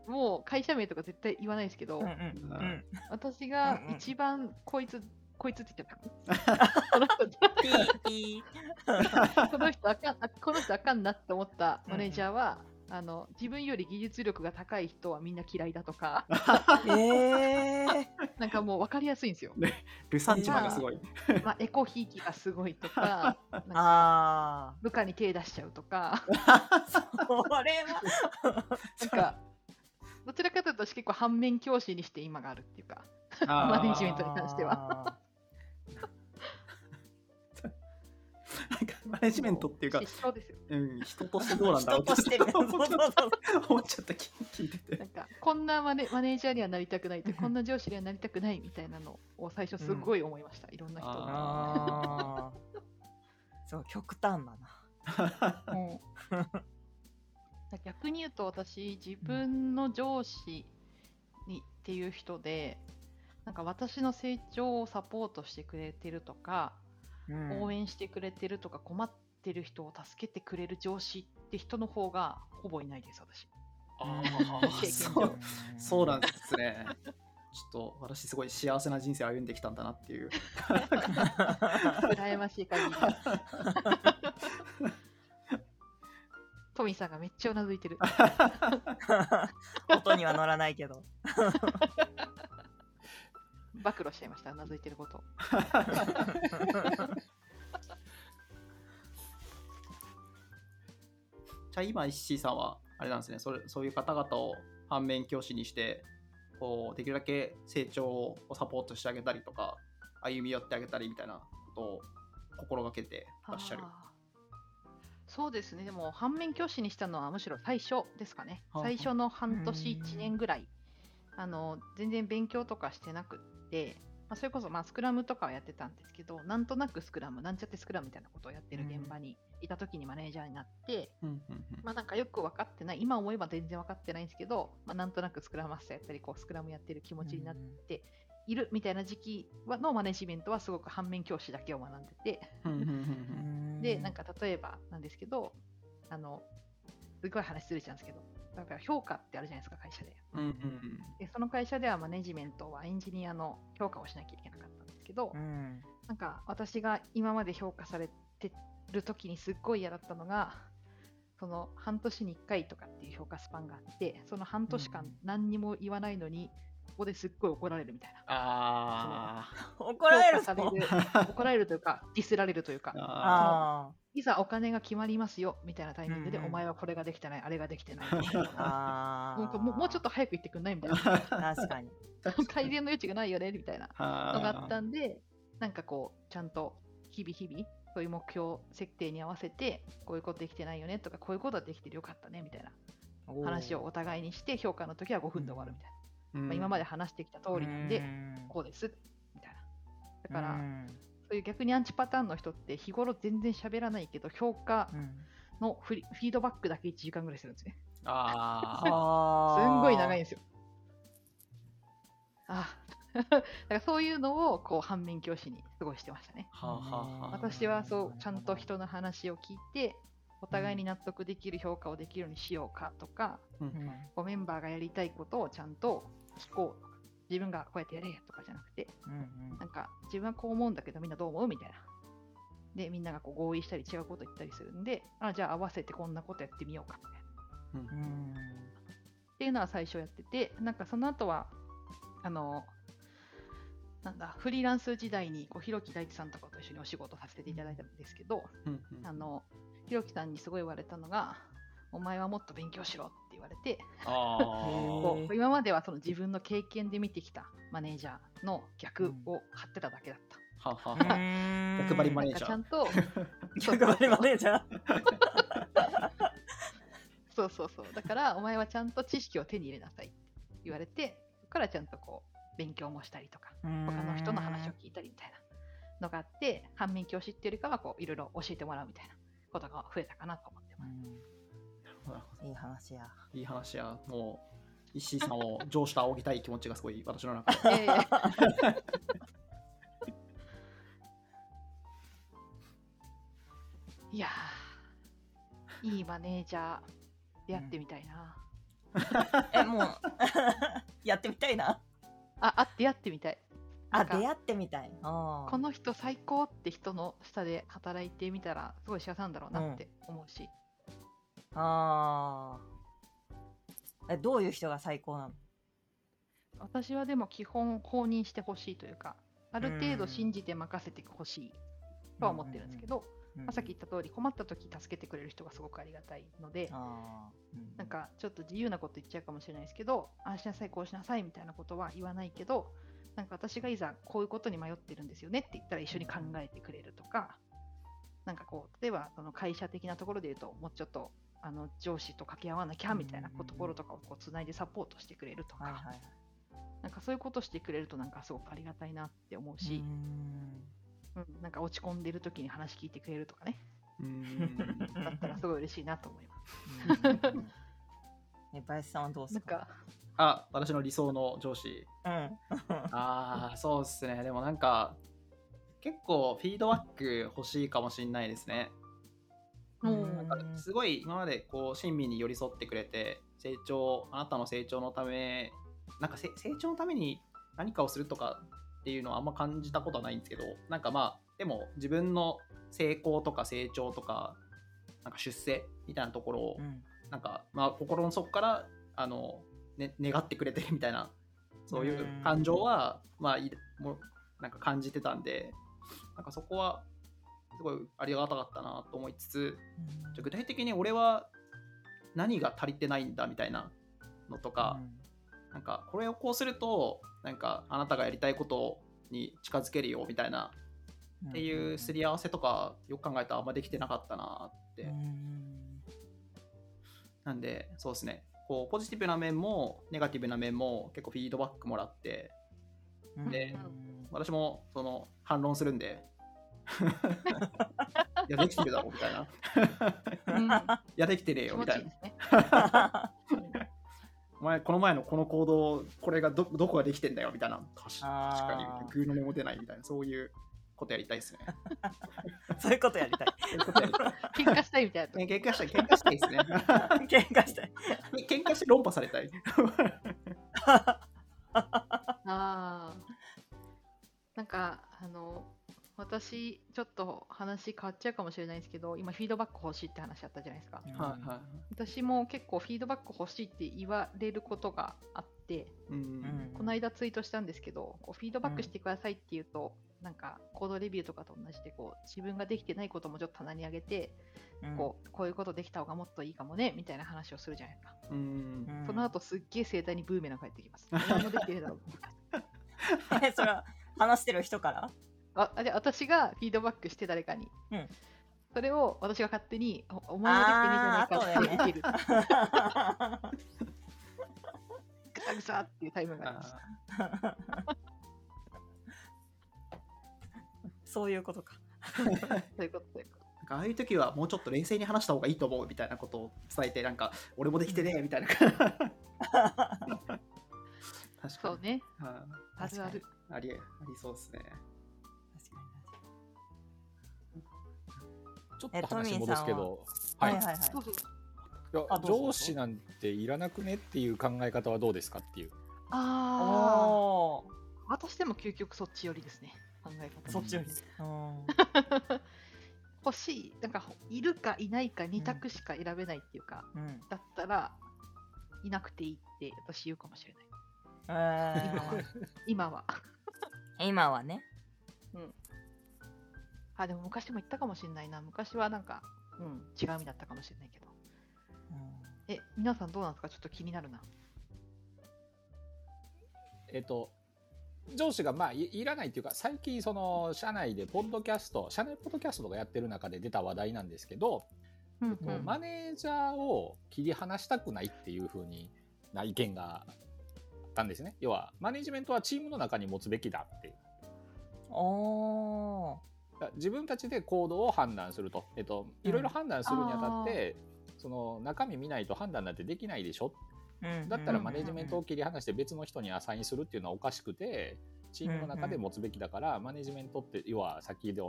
Speaker 2: もう会社名とか絶対言わないですけど、
Speaker 1: うんうんうん
Speaker 2: 私が
Speaker 1: うんうん
Speaker 2: 一番こいつ、こいつって言ってた。この人
Speaker 1: ピーピ
Speaker 2: この人あかんあこの人あかんなって思ったマネージャーは、あの自分より技術力が高い人はみんな嫌いだとか
Speaker 1: ー。えー。
Speaker 2: なんかもう分かりやすいんですよ。
Speaker 3: ルサンチマンがすごい
Speaker 2: まあ、エコひいきがすごいとか か
Speaker 1: あ
Speaker 2: 部下に手出しちゃうとか
Speaker 1: あ。それは。
Speaker 2: なんかどちらかというと私結構反面教師にして今があるっていうかマネジメントに関して
Speaker 1: は。
Speaker 3: なんかマネジメントっていうか、
Speaker 2: 失笑ですよ。
Speaker 3: うん、人としてどうなんだろう
Speaker 1: 人として
Speaker 3: 思っちゃった聞聞いてて
Speaker 2: なんかこんなマネマネージャーにはなりたくないってこんな上司にはなりたくないみたいなのを最初すごい思いました、いろんな人が。
Speaker 1: ああ。そう、極端だな。
Speaker 2: もう逆に言うと私自分の上司にっていう人でなんか私の成長をサポートしてくれてるとか、応援してくれてるとか困ってる人を助けてくれる上司って人の方がほぼいないです私。
Speaker 3: あ
Speaker 2: 経験上
Speaker 3: そうそうなんですねちょっと私すごい幸せな人生歩んできたんだなっていう
Speaker 2: 羨ましい限りです。トミーさんがめっちゃうなずいてる。
Speaker 1: 音には乗らないけど。
Speaker 2: 暴露しちゃいました、うなずいてること。
Speaker 3: じゃあ今石井さんはあれなんですねそれそういう方々を反面教師にしてこうできるだけ成長をサポートしてあげたりとか歩み寄ってあげたりみたいなことを心がけてらっしゃる。
Speaker 2: そうですね、でも反面教師にしたのはむしろ最初ですかね。
Speaker 3: はあ
Speaker 2: 最初の半年、
Speaker 1: うん
Speaker 2: 1年ぐらい、あの全然勉強とかしてなくって、まあ、それこそまあスクラムとかはやってたんですけど、なんとなくスクラム、なんちゃってスクラムみたいなことをやってる現場にいた時にマネージャーになって、
Speaker 3: うん
Speaker 2: まあなんかよく分かってない、今思えば全然分かってないんですけど、まあ、なんとなくスクラムマスターやったり、こうスクラムやってる気持ちになっているみたいな時期はのマネジメントはすごく反面教師だけを学んでて、で、なんか例えばなんですけど、あのすごい話ずれちゃうんですけど、だから評価ってあるじゃないですか、会社で。
Speaker 3: うんうん
Speaker 2: でその会社ではマネジメントはエンジニアの評価をしなきゃいけなかったんですけど、
Speaker 1: うん。
Speaker 2: なんか私が今まで評価されてる時にすっごい嫌だったのが、その半年に1回とかっていう評価スパンがあって、その半年間何にも言わないのに、ここですっごい怒られるみたいな。
Speaker 3: あ
Speaker 1: 怒られる
Speaker 2: 評価され
Speaker 1: ぞ
Speaker 2: る怒られるというか、ディスられるというか。
Speaker 3: ー、あ
Speaker 1: あ
Speaker 2: いざお金が決まりますよみたいなタイミングで、
Speaker 1: うんうん
Speaker 2: お前はこれができてない、あれができてない
Speaker 1: あ。
Speaker 2: もうもうちょっと早く言ってくんないみたいな。
Speaker 1: 確かに
Speaker 2: 改善の余地がないよねみたいな
Speaker 3: ー
Speaker 2: のがあったんで、なんかこう、ちゃんと日々日々、そういう目標設定に合わせて、こういうことできてないよねとか、こういうことはできてるよかったねみたいな話をお互いにして、評価の時は5分で終わるみたいな。まあ、今まで話してきた通りなんで、こうですみたいな。だから、そういう逆にアンチパターンの人って日頃全然喋らないけど、評価のフリフィードバックだけ1時間ぐらいするんですね。
Speaker 3: あ
Speaker 1: あ
Speaker 2: すんごい長いん
Speaker 1: い
Speaker 2: ですよ。あ だからそういうのをこう反面教師に過ごしてましたね。
Speaker 3: ーはあはあはあ
Speaker 2: 私はそうちゃんと人の話を聞いてお互いに納得できる評価をできるようにしようかとか、
Speaker 3: うん
Speaker 2: こうメンバーがやりたいことをちゃんと聞こうとか自分がこうやってやれとかじゃなくてなんか自分はこう思うんだけどみんなどう思うみたいな。でみんながこう合意したり違うこと言ったりするんであじゃあ合わせてこんなことやってみようかみたいな。っていうのは最初やってて、なんかその後は、あの、なんだ、フリーランス時代にこう、ひろき大地さんとかと一緒にお仕事させていただいたんですけど、
Speaker 3: うんうん
Speaker 2: あの、ひろきさんにすごい言われたのが、お前はもっと勉強しろって言われて、
Speaker 3: あ
Speaker 2: こ
Speaker 1: へ
Speaker 2: う今まではその自分の経験で見てきたマネージャーの逆を張ってただけだった。
Speaker 3: ーは
Speaker 1: 逆
Speaker 3: 逆張りマネージャー。
Speaker 2: かちゃんと、
Speaker 1: 逆張りマネージャー？
Speaker 2: そうそうそう。だから、お前はちゃんと知識を手に入れなさいって言われて、そこからちゃんとこう、勉強もしたりとか、他の人の話を聞いたりみたいなのがあって、反面教師っていうよりかは、こう、いろいろ教えてもらうみたいなことが増えたかなと思ってます。
Speaker 1: いい話や。
Speaker 3: いい話や。もう石井さんを上司と仰ぎたい気持ちがすごい私の中で。
Speaker 2: ええいや。ー、いいマネージャー、出会ってみたいな。
Speaker 1: えもう やってみたいな？
Speaker 2: あ、あ、出会ってみたい。
Speaker 1: あ
Speaker 2: なんか
Speaker 1: 出会ってみたい。
Speaker 2: この人最高って人の下で働いてみたらすごい幸せなんだろうなって思うし、
Speaker 1: あー。えどういう人が最高なの？
Speaker 2: 私はでも基本放任してほしいというかある程度信じて任せてほしいとは思ってるんですけど、まあ、さっき言った通り困った時助けてくれる人がすごくありがたいので
Speaker 1: うん
Speaker 2: なんかちょっと自由なこと言っちゃうかもしれないですけどああしなさいこうしなさいみたいなことは言わないけどなんか私がいざこういうことに迷ってるんですよねって言ったら一緒に考えてくれるとか、なんかこう例えばその会社的なところで言うともうちょっとあの上司と掛け合わなきゃみたいなところとかをこうつないでサポートしてくれるとか、
Speaker 1: はいはいはい。
Speaker 2: なんかそういうことしてくれるとなんかすごくありがたいなって思うし、
Speaker 1: う
Speaker 2: うんなんか落ち込んでる時に話聞いてくれるとかね。
Speaker 3: うーん。
Speaker 2: だったらすごい嬉しいなと思います。
Speaker 1: 林さんはどうですか？
Speaker 3: あ私の理想の上司。
Speaker 1: うん。
Speaker 3: ああそうですね。でもなんか結構フィードバック欲しいかもしれないですね。
Speaker 2: うん
Speaker 3: なんかすごい今までこう親身に寄り添ってくれて成長あなたの成長のためなんかせ成長のために何かをするとかっていうのはあんま感じたことはないんですけどなんかまあでも自分の成功とか成長とかなんか出世みたいなところを
Speaker 1: うん
Speaker 3: なんかまあ心の底からあの、ね、願ってくれてるみたいなそういう感情はまあいもうなんか感じてたんでなんかそこはすごいありがたかったなと思いつつじゃあ具体的に俺は何が足りてないんだみたいなのとか、なんかこれをこうするとなんかあなたがやりたいことに近づけるよみたいな
Speaker 1: うん
Speaker 3: っていうすり合わせとかよく考えたらあんまできてなかったなって、
Speaker 1: うん
Speaker 3: なんでそうですね。こうポジティブな面もネガティブな面も結構フィードバックもらって
Speaker 1: うん。
Speaker 3: で私もその反論するんで いやできてるだろみたいな
Speaker 2: うん
Speaker 3: いやできてねえ
Speaker 2: 気
Speaker 3: よみたいな。お前この前のこの行動これがどどこができてんだよみたいな確確かにグーの音も出ないみたいなそういうことやりたいですね。
Speaker 1: そういうことやりたい。
Speaker 3: そういうことやりたい。
Speaker 2: 喧嘩したいみたいな。
Speaker 3: 喧嘩したい、喧嘩したいですね。
Speaker 1: 喧嘩したい。
Speaker 3: 喧嘩して論破されたい。
Speaker 2: 私、ちょっと話変わっちゃうかもしれないですけど、今、フィードバック欲しいって話あったじゃないですか。
Speaker 3: はいはい。
Speaker 2: 私も結構、フィードバック欲しいって言われることがあって、
Speaker 3: うん
Speaker 1: うん
Speaker 2: この間ツイートしたんですけど、こうフィードバックしてくださいって言うと、なんか、コードレビューとかと同じで、こう、自分ができてないこともちょっと棚に上げて、
Speaker 1: うん
Speaker 2: こう、こういうことできた方がもっといいかもね、みたいな話をするじゃないですか。
Speaker 3: うん
Speaker 1: うん
Speaker 2: その後、すっげえ盛大にブーメラン返ってきます。何もできてねえだろ
Speaker 1: それは話してる人から？
Speaker 2: ああで私がフィードバックして誰かに、
Speaker 1: うん。
Speaker 2: それを私が勝手におお前はできてねえじゃないかって言ってる。ぐさぐさっていうタイムがありました。
Speaker 3: あ
Speaker 1: そういうことか。
Speaker 2: そういうことそういうこと。
Speaker 3: なんかああいう時はもうちょっと冷静に話した方がいいと思うみたいなことを伝えて、なんか俺もできてねえみたいな。確かに。
Speaker 2: そうね。
Speaker 3: はい。
Speaker 2: あるある。
Speaker 3: ありありそうですね。
Speaker 4: ょっと話戻すけど、
Speaker 1: に。
Speaker 4: は？い、
Speaker 1: はいはいはい。
Speaker 4: いや上司なんていらなくねっていう考え方はどうですかっていう。
Speaker 2: ああ私でも究極そっち寄りですね。考え方
Speaker 1: そっちより。
Speaker 2: 欲しい。なんかいるかいないか2択しか選べないっていうか、
Speaker 1: うん。
Speaker 2: だったらいなくていいって私言うかもしれない。
Speaker 1: え
Speaker 2: 今は。
Speaker 1: ー今はね。
Speaker 2: あでも昔も言ったかもしれないな。昔はなんかうん違う意味だったかもしれないけど。え皆さんどうなんですか？ちょっと気になるな。
Speaker 4: えっと上司がまあいいらないっていうか最近その社内でポッドキャスト社内ポッドキャストとかやってる中で出た話題なんですけど、
Speaker 2: うん
Speaker 4: もうマネージャーを切り離したくないっていう風にな意見があったんですね。要はマネジメントはチームの中に持つべきだっていう自分たちで行動を判断すると、えっと、いろいろ判断するにあたって、その中身見ないと判断なんてできないでしょ。
Speaker 1: うん
Speaker 4: だったら
Speaker 2: うん
Speaker 4: マネジメントを切り離して別の人にアサインするっていうのはおかしくてチームの中で持つべきだから、マネジメントって要は先で、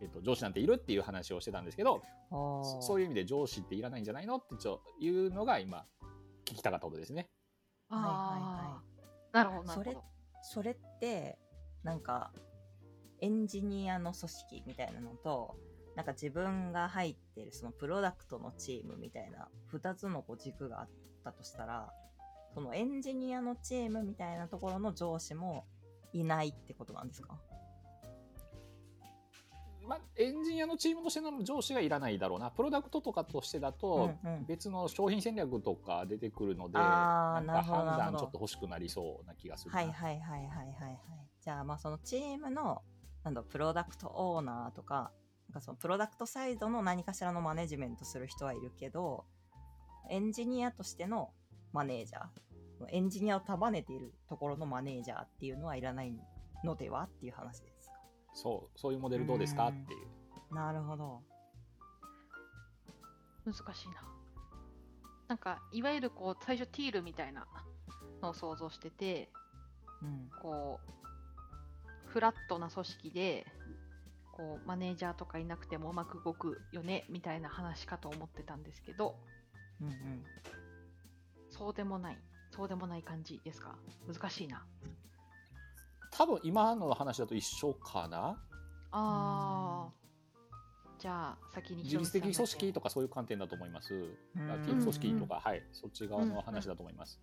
Speaker 4: えっと、上司なんているっていう話をしてたんですけどそそういう意味で上司っていらないんじゃないのってちょいうのが今聞きたかったことですね。
Speaker 1: はいはいはい。
Speaker 2: なるほどなる
Speaker 1: それ
Speaker 2: ほど
Speaker 1: それってなんかエンジニアの組織みたいなのとなんか自分が入ってるそのプロダクトのチームみたいな2つのこう軸があったとしたらそのエンジニアのチームみたいなところの上司もいないってことなんですか？
Speaker 4: まあ、エンジニアのチームとしての上司がいらないだろうな。プロダクトとかとしてだと、別の商品戦略とか出てくるのでなんか判断ちょっと欲しくなりそうな気がするな。
Speaker 1: はいはいはいはいはいはい。じゃあまあそのチームのなんだプロダクトオーナーとかなんかそのプロダクトサイドの何かしらのマネジメントする人はいるけどエンジニアとしてのマネージャーエンジニアを束ねているところのマネージャーっていうのはいらないのではっていう話ですか。
Speaker 4: そうそういうモデルどうですか
Speaker 1: うん
Speaker 4: っていう。
Speaker 1: なるほど。
Speaker 2: 難しいな。なんかいわゆるこう最初ティールみたいなのを想像してて
Speaker 1: うん。
Speaker 2: こうフラットな組織でこうマネージャーとかいなくてもうまく動くよねみたいな話かと思ってたんですけど
Speaker 1: うんうん。
Speaker 2: そうでもない。そうでもない感じですか？難しいな。
Speaker 4: 多分今の話だと一緒かな？
Speaker 2: あー。じゃあ先に
Speaker 4: 自律的組織
Speaker 2: と
Speaker 4: とかそういう観点だと思います。組織とか、はい。そっち側の話だと思います、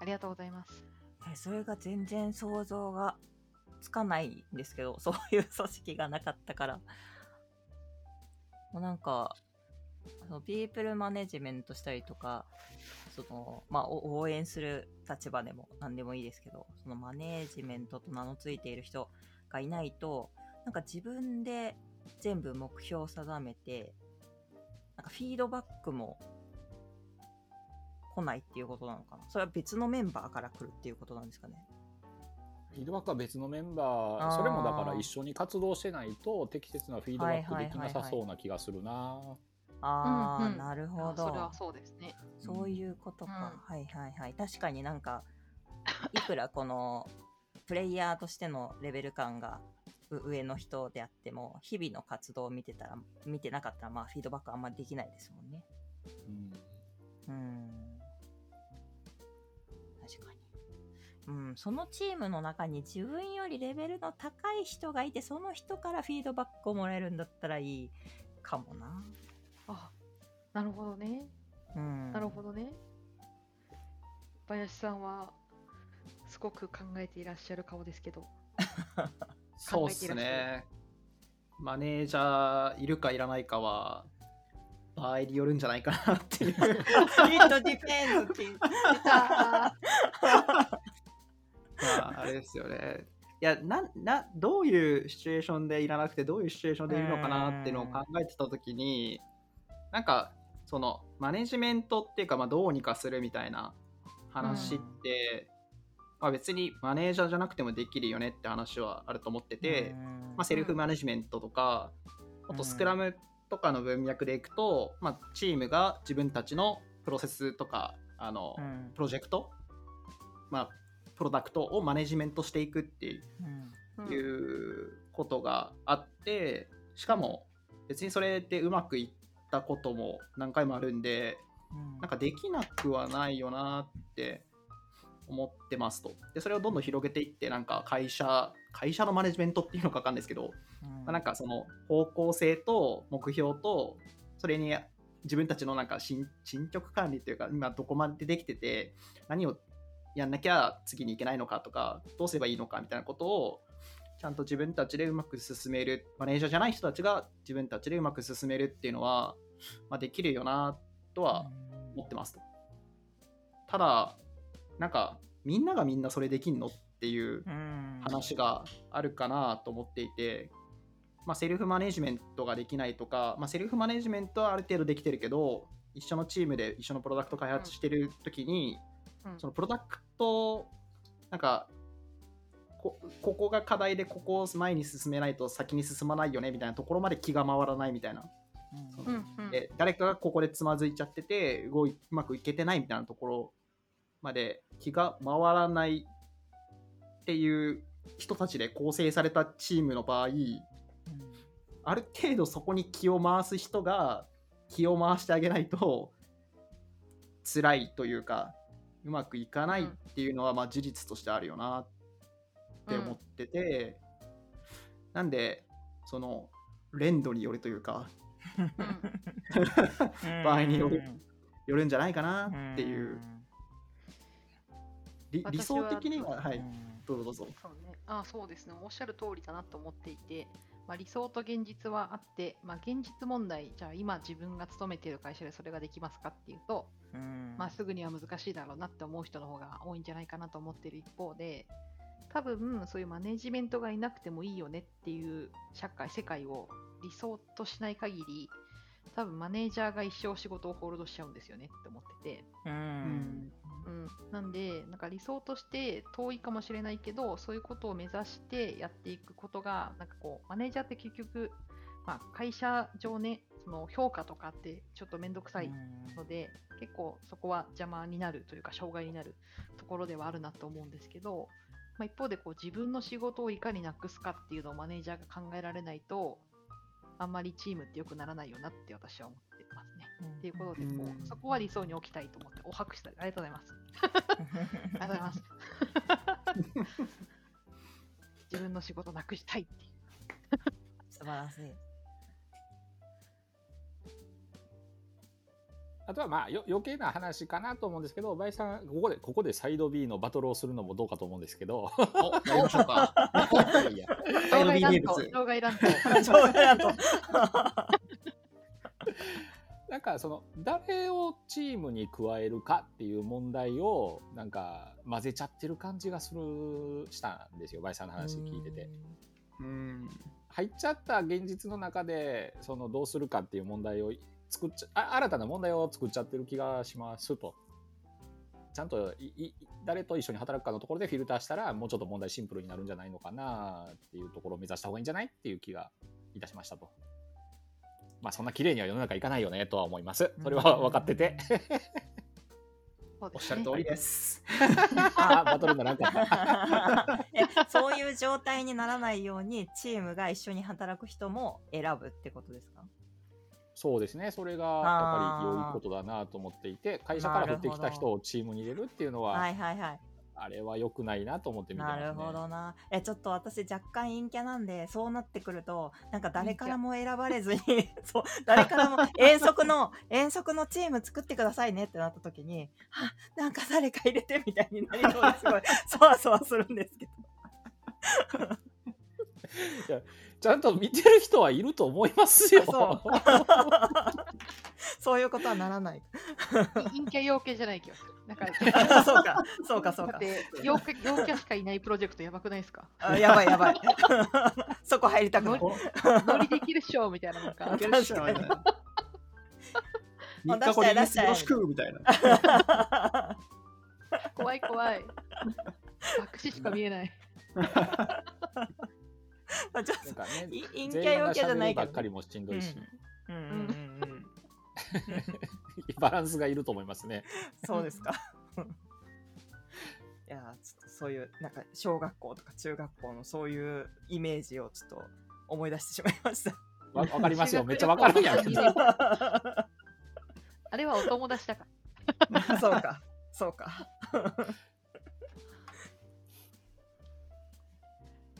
Speaker 2: ありがとうございます。
Speaker 1: えそれが全然想像がつかないんですけどそういう組織がなかったから。もうなんかあのピープルマネジメントしたりとかその、まあ、応援する立場でも何でもいいですけどそのマネージメントと名の付いている人がいないとなんか自分で全部目標を定めてなんかフィードバックも来ないっていうことなのかな。それは別のメンバーから来るっていうことなんですかね。
Speaker 4: フィードバックは別のメンバ
Speaker 1: あー。
Speaker 4: ーそれもだから一緒に活動してないと適切なフィードバックできなさ
Speaker 1: はいはいはいはい。
Speaker 4: そうな気がするな、
Speaker 1: ああ、
Speaker 2: うんうん。
Speaker 1: なるほど。
Speaker 2: あそれはそうですね。
Speaker 1: そういうことか、
Speaker 2: う
Speaker 1: はいはいはい。確かになんかいくらこのプレイヤーとしてのレベル感がう上の人であっても日々の活動を見てたら見てなかったらまあフィードバックあんまりできないですもんね。
Speaker 4: うん。
Speaker 1: うんうん、そのチームの中に自分よりレベルの高い人がいてその人からフィードバックをもらえるんだったらいいかもな。
Speaker 2: あなるほどね。
Speaker 1: うん、
Speaker 2: なるほどね。林さんはすごく考えていらっしゃる顔ですけど。
Speaker 3: そうっすね。マネージャーいるかいらないかは、場合によるんじゃないかなっていう。まあ、あれですよね。いやなな、どういうシチュエーションでいらなくて、どういうシチュエーションでいるのかなっていうのを考えてたときに、なんか、その、マネジメントっていうか、まあ、どうにかするみたいな話って、まあ、別にマネージャーじゃなくてもできるよねって話はあると思ってて、まあ、セルフマネジメントとか、あとスクラムとかの文脈でいくと、まあ、チームが自分たちのプロセスとかあの、
Speaker 1: うん
Speaker 3: プロジェクト、まあ、プロダクトをマネジメントしていくっていうことがあってしかも別にそれでうまくいったことも何回もあるんで
Speaker 1: うん。
Speaker 3: なんかできなくはないよなって思ってますと。でそれをどんどん広げていってなんか会社会社のマネジメントっていうのか分かんないですけど、
Speaker 1: うん。
Speaker 3: まあ、なんかその方向性と目標とそれに自分たちのなんか進進捗管理っていうか今どこまでできてて何をやんなきゃ次に行けないのかとかどうすればいいのかみたいなことをちゃんと自分たちでうまく進めるマネージャーじゃない人たちが自分たちでうまく進めるっていうのは、まあ、できるよなとは思ってますと。ただなんかみんながみんなそれできんのっていう
Speaker 1: うん
Speaker 3: 話があるかなと思っていて、まあ、セルフマネジメントができないとか、まあ、セルフマネジメントはある程度できてるけど一緒のチームで一緒のプロダクト開発してる時に、
Speaker 2: うん
Speaker 3: そのプロダクトなんかこここが課題でここを前に進めないと先に進まないよねみたいなところまで気が回らないみたいな。
Speaker 1: うん。
Speaker 2: う。んうん。
Speaker 3: で誰かがここでつまずいちゃってて動いうまくいけてないみたいなところまで気が回らないっていう人たちで構成されたチームの場合ある程度そこに気を回す人が気を回してあげないと辛いというかうまくいかないっていうのはまあ事実としてあるよなって思ってて、なんでその連動によるというか
Speaker 1: うん。
Speaker 3: 場合によるよるんじゃないかなっていう、り理
Speaker 2: 私は
Speaker 3: 想的にははい。
Speaker 1: うん。
Speaker 3: どうぞどうぞ。
Speaker 2: そうね、あそうですね、おっしゃる通りだなと思っていて、まあ、理想と現実はあって、まあ、現実問題、じゃあ今自分が勤めている会社でそれができますかっていうと、
Speaker 1: うん
Speaker 2: まあ、すぐには難しいだろうなって思う人の方が多いんじゃないかなと思っている一方で、多分そういうマネジメントがいなくてもいいよねっていう社会、世界を理想としない限り、多分マネージャーが一生仕事をホールドしちゃうんですよねって思ってて。
Speaker 1: うん。
Speaker 2: うん、なんで、なんか理想として遠いかもしれないけど、そういうことを目指してやっていくことが、なんかこう、マネージャーって結局、まあ、会社上ね、その評価とかってちょっとめんどくさいので、結構そこは邪魔になるというか、障害になるところではあるなと思うんですけど、まあ、一方でこう自分の仕事をいかになくすかっていうのをマネージャーが考えられないと、あんまりチームって良くならないよなって私は思ってますね。っていうことでこ
Speaker 3: う
Speaker 2: そこは理想に置きたいと思って、お拍手したありがとうございます。ありがとうございます。自分の仕事なくしたいっていう。
Speaker 1: 素晴らしい。
Speaker 4: あとはまあよ余計な話かなと思うんですけど、バイさん、ここで、ここでサイド B のバトルをするのもどうかと思うんですけど、
Speaker 3: おやりましょうか
Speaker 4: いや
Speaker 3: サイド B 名
Speaker 2: 場外乱闘、
Speaker 3: 物
Speaker 2: 場外乱闘。
Speaker 4: なんかその誰をチームに加えるかっていう問題をなんか混ぜちゃってる感じがするしたんですよ、バイさんの話聞いてて。
Speaker 3: うん
Speaker 4: 入っちゃった現実の中でそのどうするかっていう問題を作っちゃあ新たな問題を作っちゃってる気がしますと。ちゃんといい誰と一緒に働くかのところでフィルターしたらもうちょっと問題シンプルになるんじゃないのかなっていうところを目指した方がいいんじゃないっていう気がいたしましたと。まあそんな綺麗には世の中いかないよねとは思います。それは分かってて。
Speaker 3: おっしゃる通りです。
Speaker 4: あー バトルにならんかった。
Speaker 1: えそういう状態にならないようにチームが一緒に働く人も選ぶってことですか？
Speaker 4: そうですね。それがやっぱり良いことだなと思っていて、会社から降ってきた人をチームに入れるっていうのは、
Speaker 1: はいはいはい。
Speaker 4: あれは良くないなと思って見てますね。
Speaker 1: なるほどな。えちょっと私若干陰キャなんでそうなってくるとなんか誰からも選ばれずに そう誰からも遠足の遠足のチーム作ってくださいねってなった時にあなんか誰か入れてみたいになりそうです。ごい。そわそわするんですけど
Speaker 4: ちゃんと見てる人はいると思いますよ。
Speaker 1: そう そういうことはならない
Speaker 2: 陰キャ陽キャじゃない気がする。なんか、
Speaker 1: そうかそうかそうか
Speaker 2: 陽キャ、陽キャしかいないプロジェクトやばくないですか？
Speaker 1: あやばいやばい そこ入りたくない
Speaker 2: 乗りできるっしょみたいななんか
Speaker 3: いけるっしょみたいな。
Speaker 1: もう
Speaker 3: 3日後よろしくみたいな。
Speaker 2: 怖い怖い。爆死しか見えない。
Speaker 1: まあちょっと
Speaker 4: なんかね
Speaker 1: い陰キャ陽キャじゃないけど
Speaker 4: 全員が喋るばっかりもしんどいし、
Speaker 1: うんうんうんうん
Speaker 4: バランスがいると思いますね。
Speaker 1: そうですか。いやーちょっとそういうなんか小学校とか中学校のそういうイメージをちょっと思い出してしまいました。
Speaker 4: わわかりますよ。めっちゃわかるんやけど。
Speaker 2: あれはお友達だから。
Speaker 1: そうか、そうか。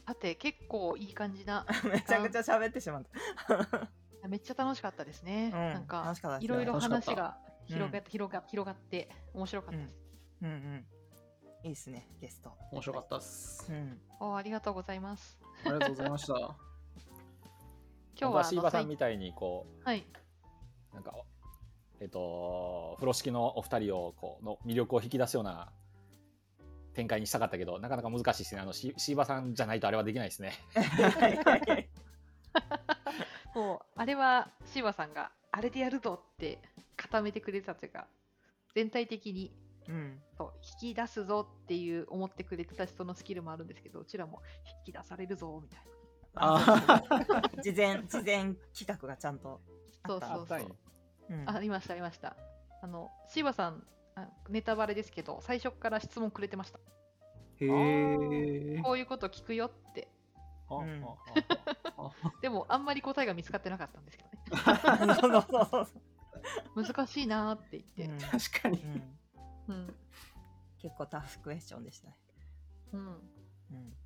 Speaker 2: さて、結構いい感じな。
Speaker 1: めちゃくちゃ喋ってしまった。
Speaker 2: めっちゃ楽しかったですね。
Speaker 1: うん
Speaker 2: なんか
Speaker 1: か
Speaker 2: いろいろ話が広が
Speaker 1: うん
Speaker 2: って、広が広がって面白かったです。
Speaker 1: うんうん。いいですね、ゲスト。
Speaker 3: 面白かったです。
Speaker 1: うん。
Speaker 2: おありがとうございます。
Speaker 3: ありがとうございました。
Speaker 2: 今日
Speaker 4: 僕
Speaker 2: はあの
Speaker 4: はシーバさん
Speaker 2: 最
Speaker 4: みたいにこ
Speaker 2: はい。
Speaker 4: うなんかえっと風呂敷のお二人をこうの魅力を引き出すような展開にしたかったけどなかなか難しいですね。あのシシーバさんじゃないとあれはできないですね。
Speaker 2: もうあれはシーバさんがあれでやるぞって固めてくれたというか全体的に
Speaker 1: うん。
Speaker 2: そう引き出すぞっていう思ってくれてた人のスキルもあるんですけどうちらも引き出されるぞみたい
Speaker 3: あ
Speaker 1: 事前事前企画がちゃんとあった。
Speaker 2: そうそうそう
Speaker 1: うん
Speaker 2: なありましたありましたあのシーバさんあネタバレですけど最初から質問くれてました。
Speaker 3: へえ。
Speaker 2: こういうこと聞くよって。
Speaker 4: あ
Speaker 1: うん
Speaker 2: でもあんまり答えが見つかってなかったんですけどね。難しいなーって言って、
Speaker 3: 確かに。
Speaker 1: う。ん。
Speaker 2: うん。
Speaker 1: 結構タフクエスチョンでしたね。
Speaker 2: うん、
Speaker 1: うん。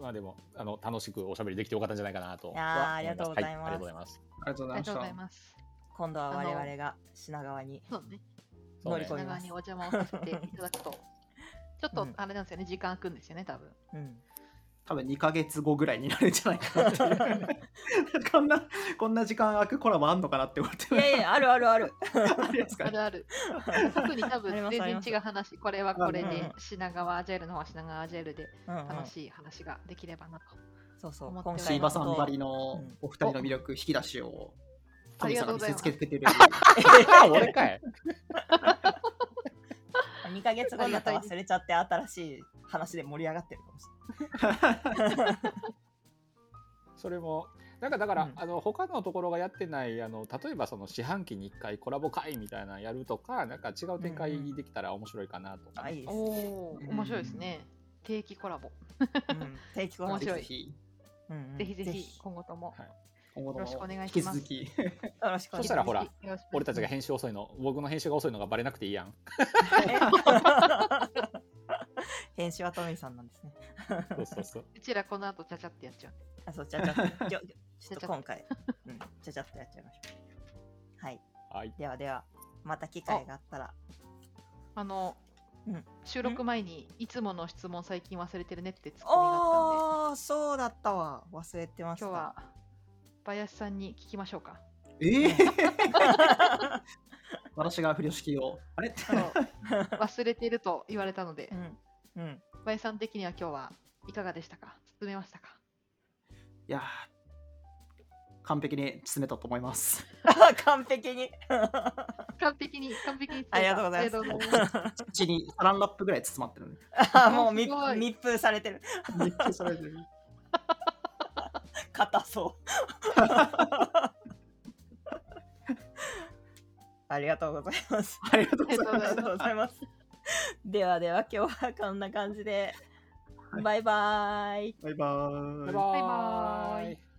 Speaker 4: まあでもあの楽しくおしゃべりできてよかったんじゃないかなと
Speaker 1: ありがとうございます。
Speaker 4: はありがとうございます。
Speaker 3: ありがとうございました
Speaker 2: ありがとうござい。ます。
Speaker 1: 今度は我々が品川に。
Speaker 2: ね
Speaker 1: 乗り込みます
Speaker 2: 長にお。邪魔をさせていただくと ちょっと
Speaker 1: うん
Speaker 2: あれなんですよね、時間空くんですよね多分
Speaker 1: うん。
Speaker 3: 多分2ヶ月後ぐらいになるんじゃないかなっていう。こんな、こんな時間空くコラボあんのかなって思って。
Speaker 1: いやいや、あるあるある。
Speaker 3: あ
Speaker 2: るある特に多分全然違う話これはこれで品川アジャイルの方は品川アジャイルで楽しい話ができればなと、
Speaker 1: そうそう。今
Speaker 3: シーバさんばり
Speaker 1: う
Speaker 3: の
Speaker 1: ん
Speaker 3: お二人の魅力引き出しを神様
Speaker 2: がとうございます。
Speaker 3: に見せつけてくれる。
Speaker 4: あ 俺かい。
Speaker 1: 2ヶ月後だと忘れちゃって新しい話で盛り上がってるかもしれない。
Speaker 4: それもなんかだから、
Speaker 1: うん。
Speaker 4: あの他のところがやってないあの例えばその四半期に1回コラボ会みたいなのやるとかなんか違う展開できたら面白いかなとか、
Speaker 1: あ、いいです
Speaker 2: お面白いですね。定期コラボ、
Speaker 1: うん。定期コラボ。
Speaker 2: 面白い。
Speaker 3: ぜひ、
Speaker 1: うんうん。
Speaker 2: ぜひぜひ。今後とも。
Speaker 4: はい
Speaker 3: 今後と
Speaker 2: よろしくお願
Speaker 3: も引
Speaker 2: いします
Speaker 3: き続き。
Speaker 1: よろしくお願いします。
Speaker 4: そしたらほら俺たちが編集遅いの僕の編集が遅いのがバレなくていいやん
Speaker 1: 編集はトミーさんなんですね。
Speaker 4: そうそうそう
Speaker 2: うちらこの後ちゃちゃってやっちゃう
Speaker 1: あ、そう、ちゃちゃっと。ちょちょっと今回、うん、ちゃちゃっとやっちゃいましょう。はい。
Speaker 4: はい
Speaker 1: ではでは、また機会があったら。
Speaker 2: あの、
Speaker 1: うん
Speaker 2: 収録前にいつもの質問最近忘れてるねってツッコミがあったんで
Speaker 1: ああ、そうだったわ。忘れてました。
Speaker 2: 今日は林さんに聞きましょうか。
Speaker 3: ええ 私が不良式を。あれ？
Speaker 2: 忘れてると言われたので
Speaker 1: う、ん。うん。
Speaker 2: 林さん的には今日はいかがでしたか？進めましたか？
Speaker 3: いやー完璧に詰めたと思います。
Speaker 1: 完璧に。
Speaker 2: 完璧に、完璧に。
Speaker 1: ありがとうございます
Speaker 2: ありがとうございます。
Speaker 3: 口にサランラップぐらい包まってるね。
Speaker 1: あもう密封されてる。
Speaker 3: めっちゃそれで。
Speaker 1: 硬そう。ありがとうございます。
Speaker 3: ありがとうございます。
Speaker 1: ではでは今日はこんな感じで、バイバイ。
Speaker 3: バイバーイ
Speaker 4: バイバ
Speaker 2: バイバ
Speaker 4: イ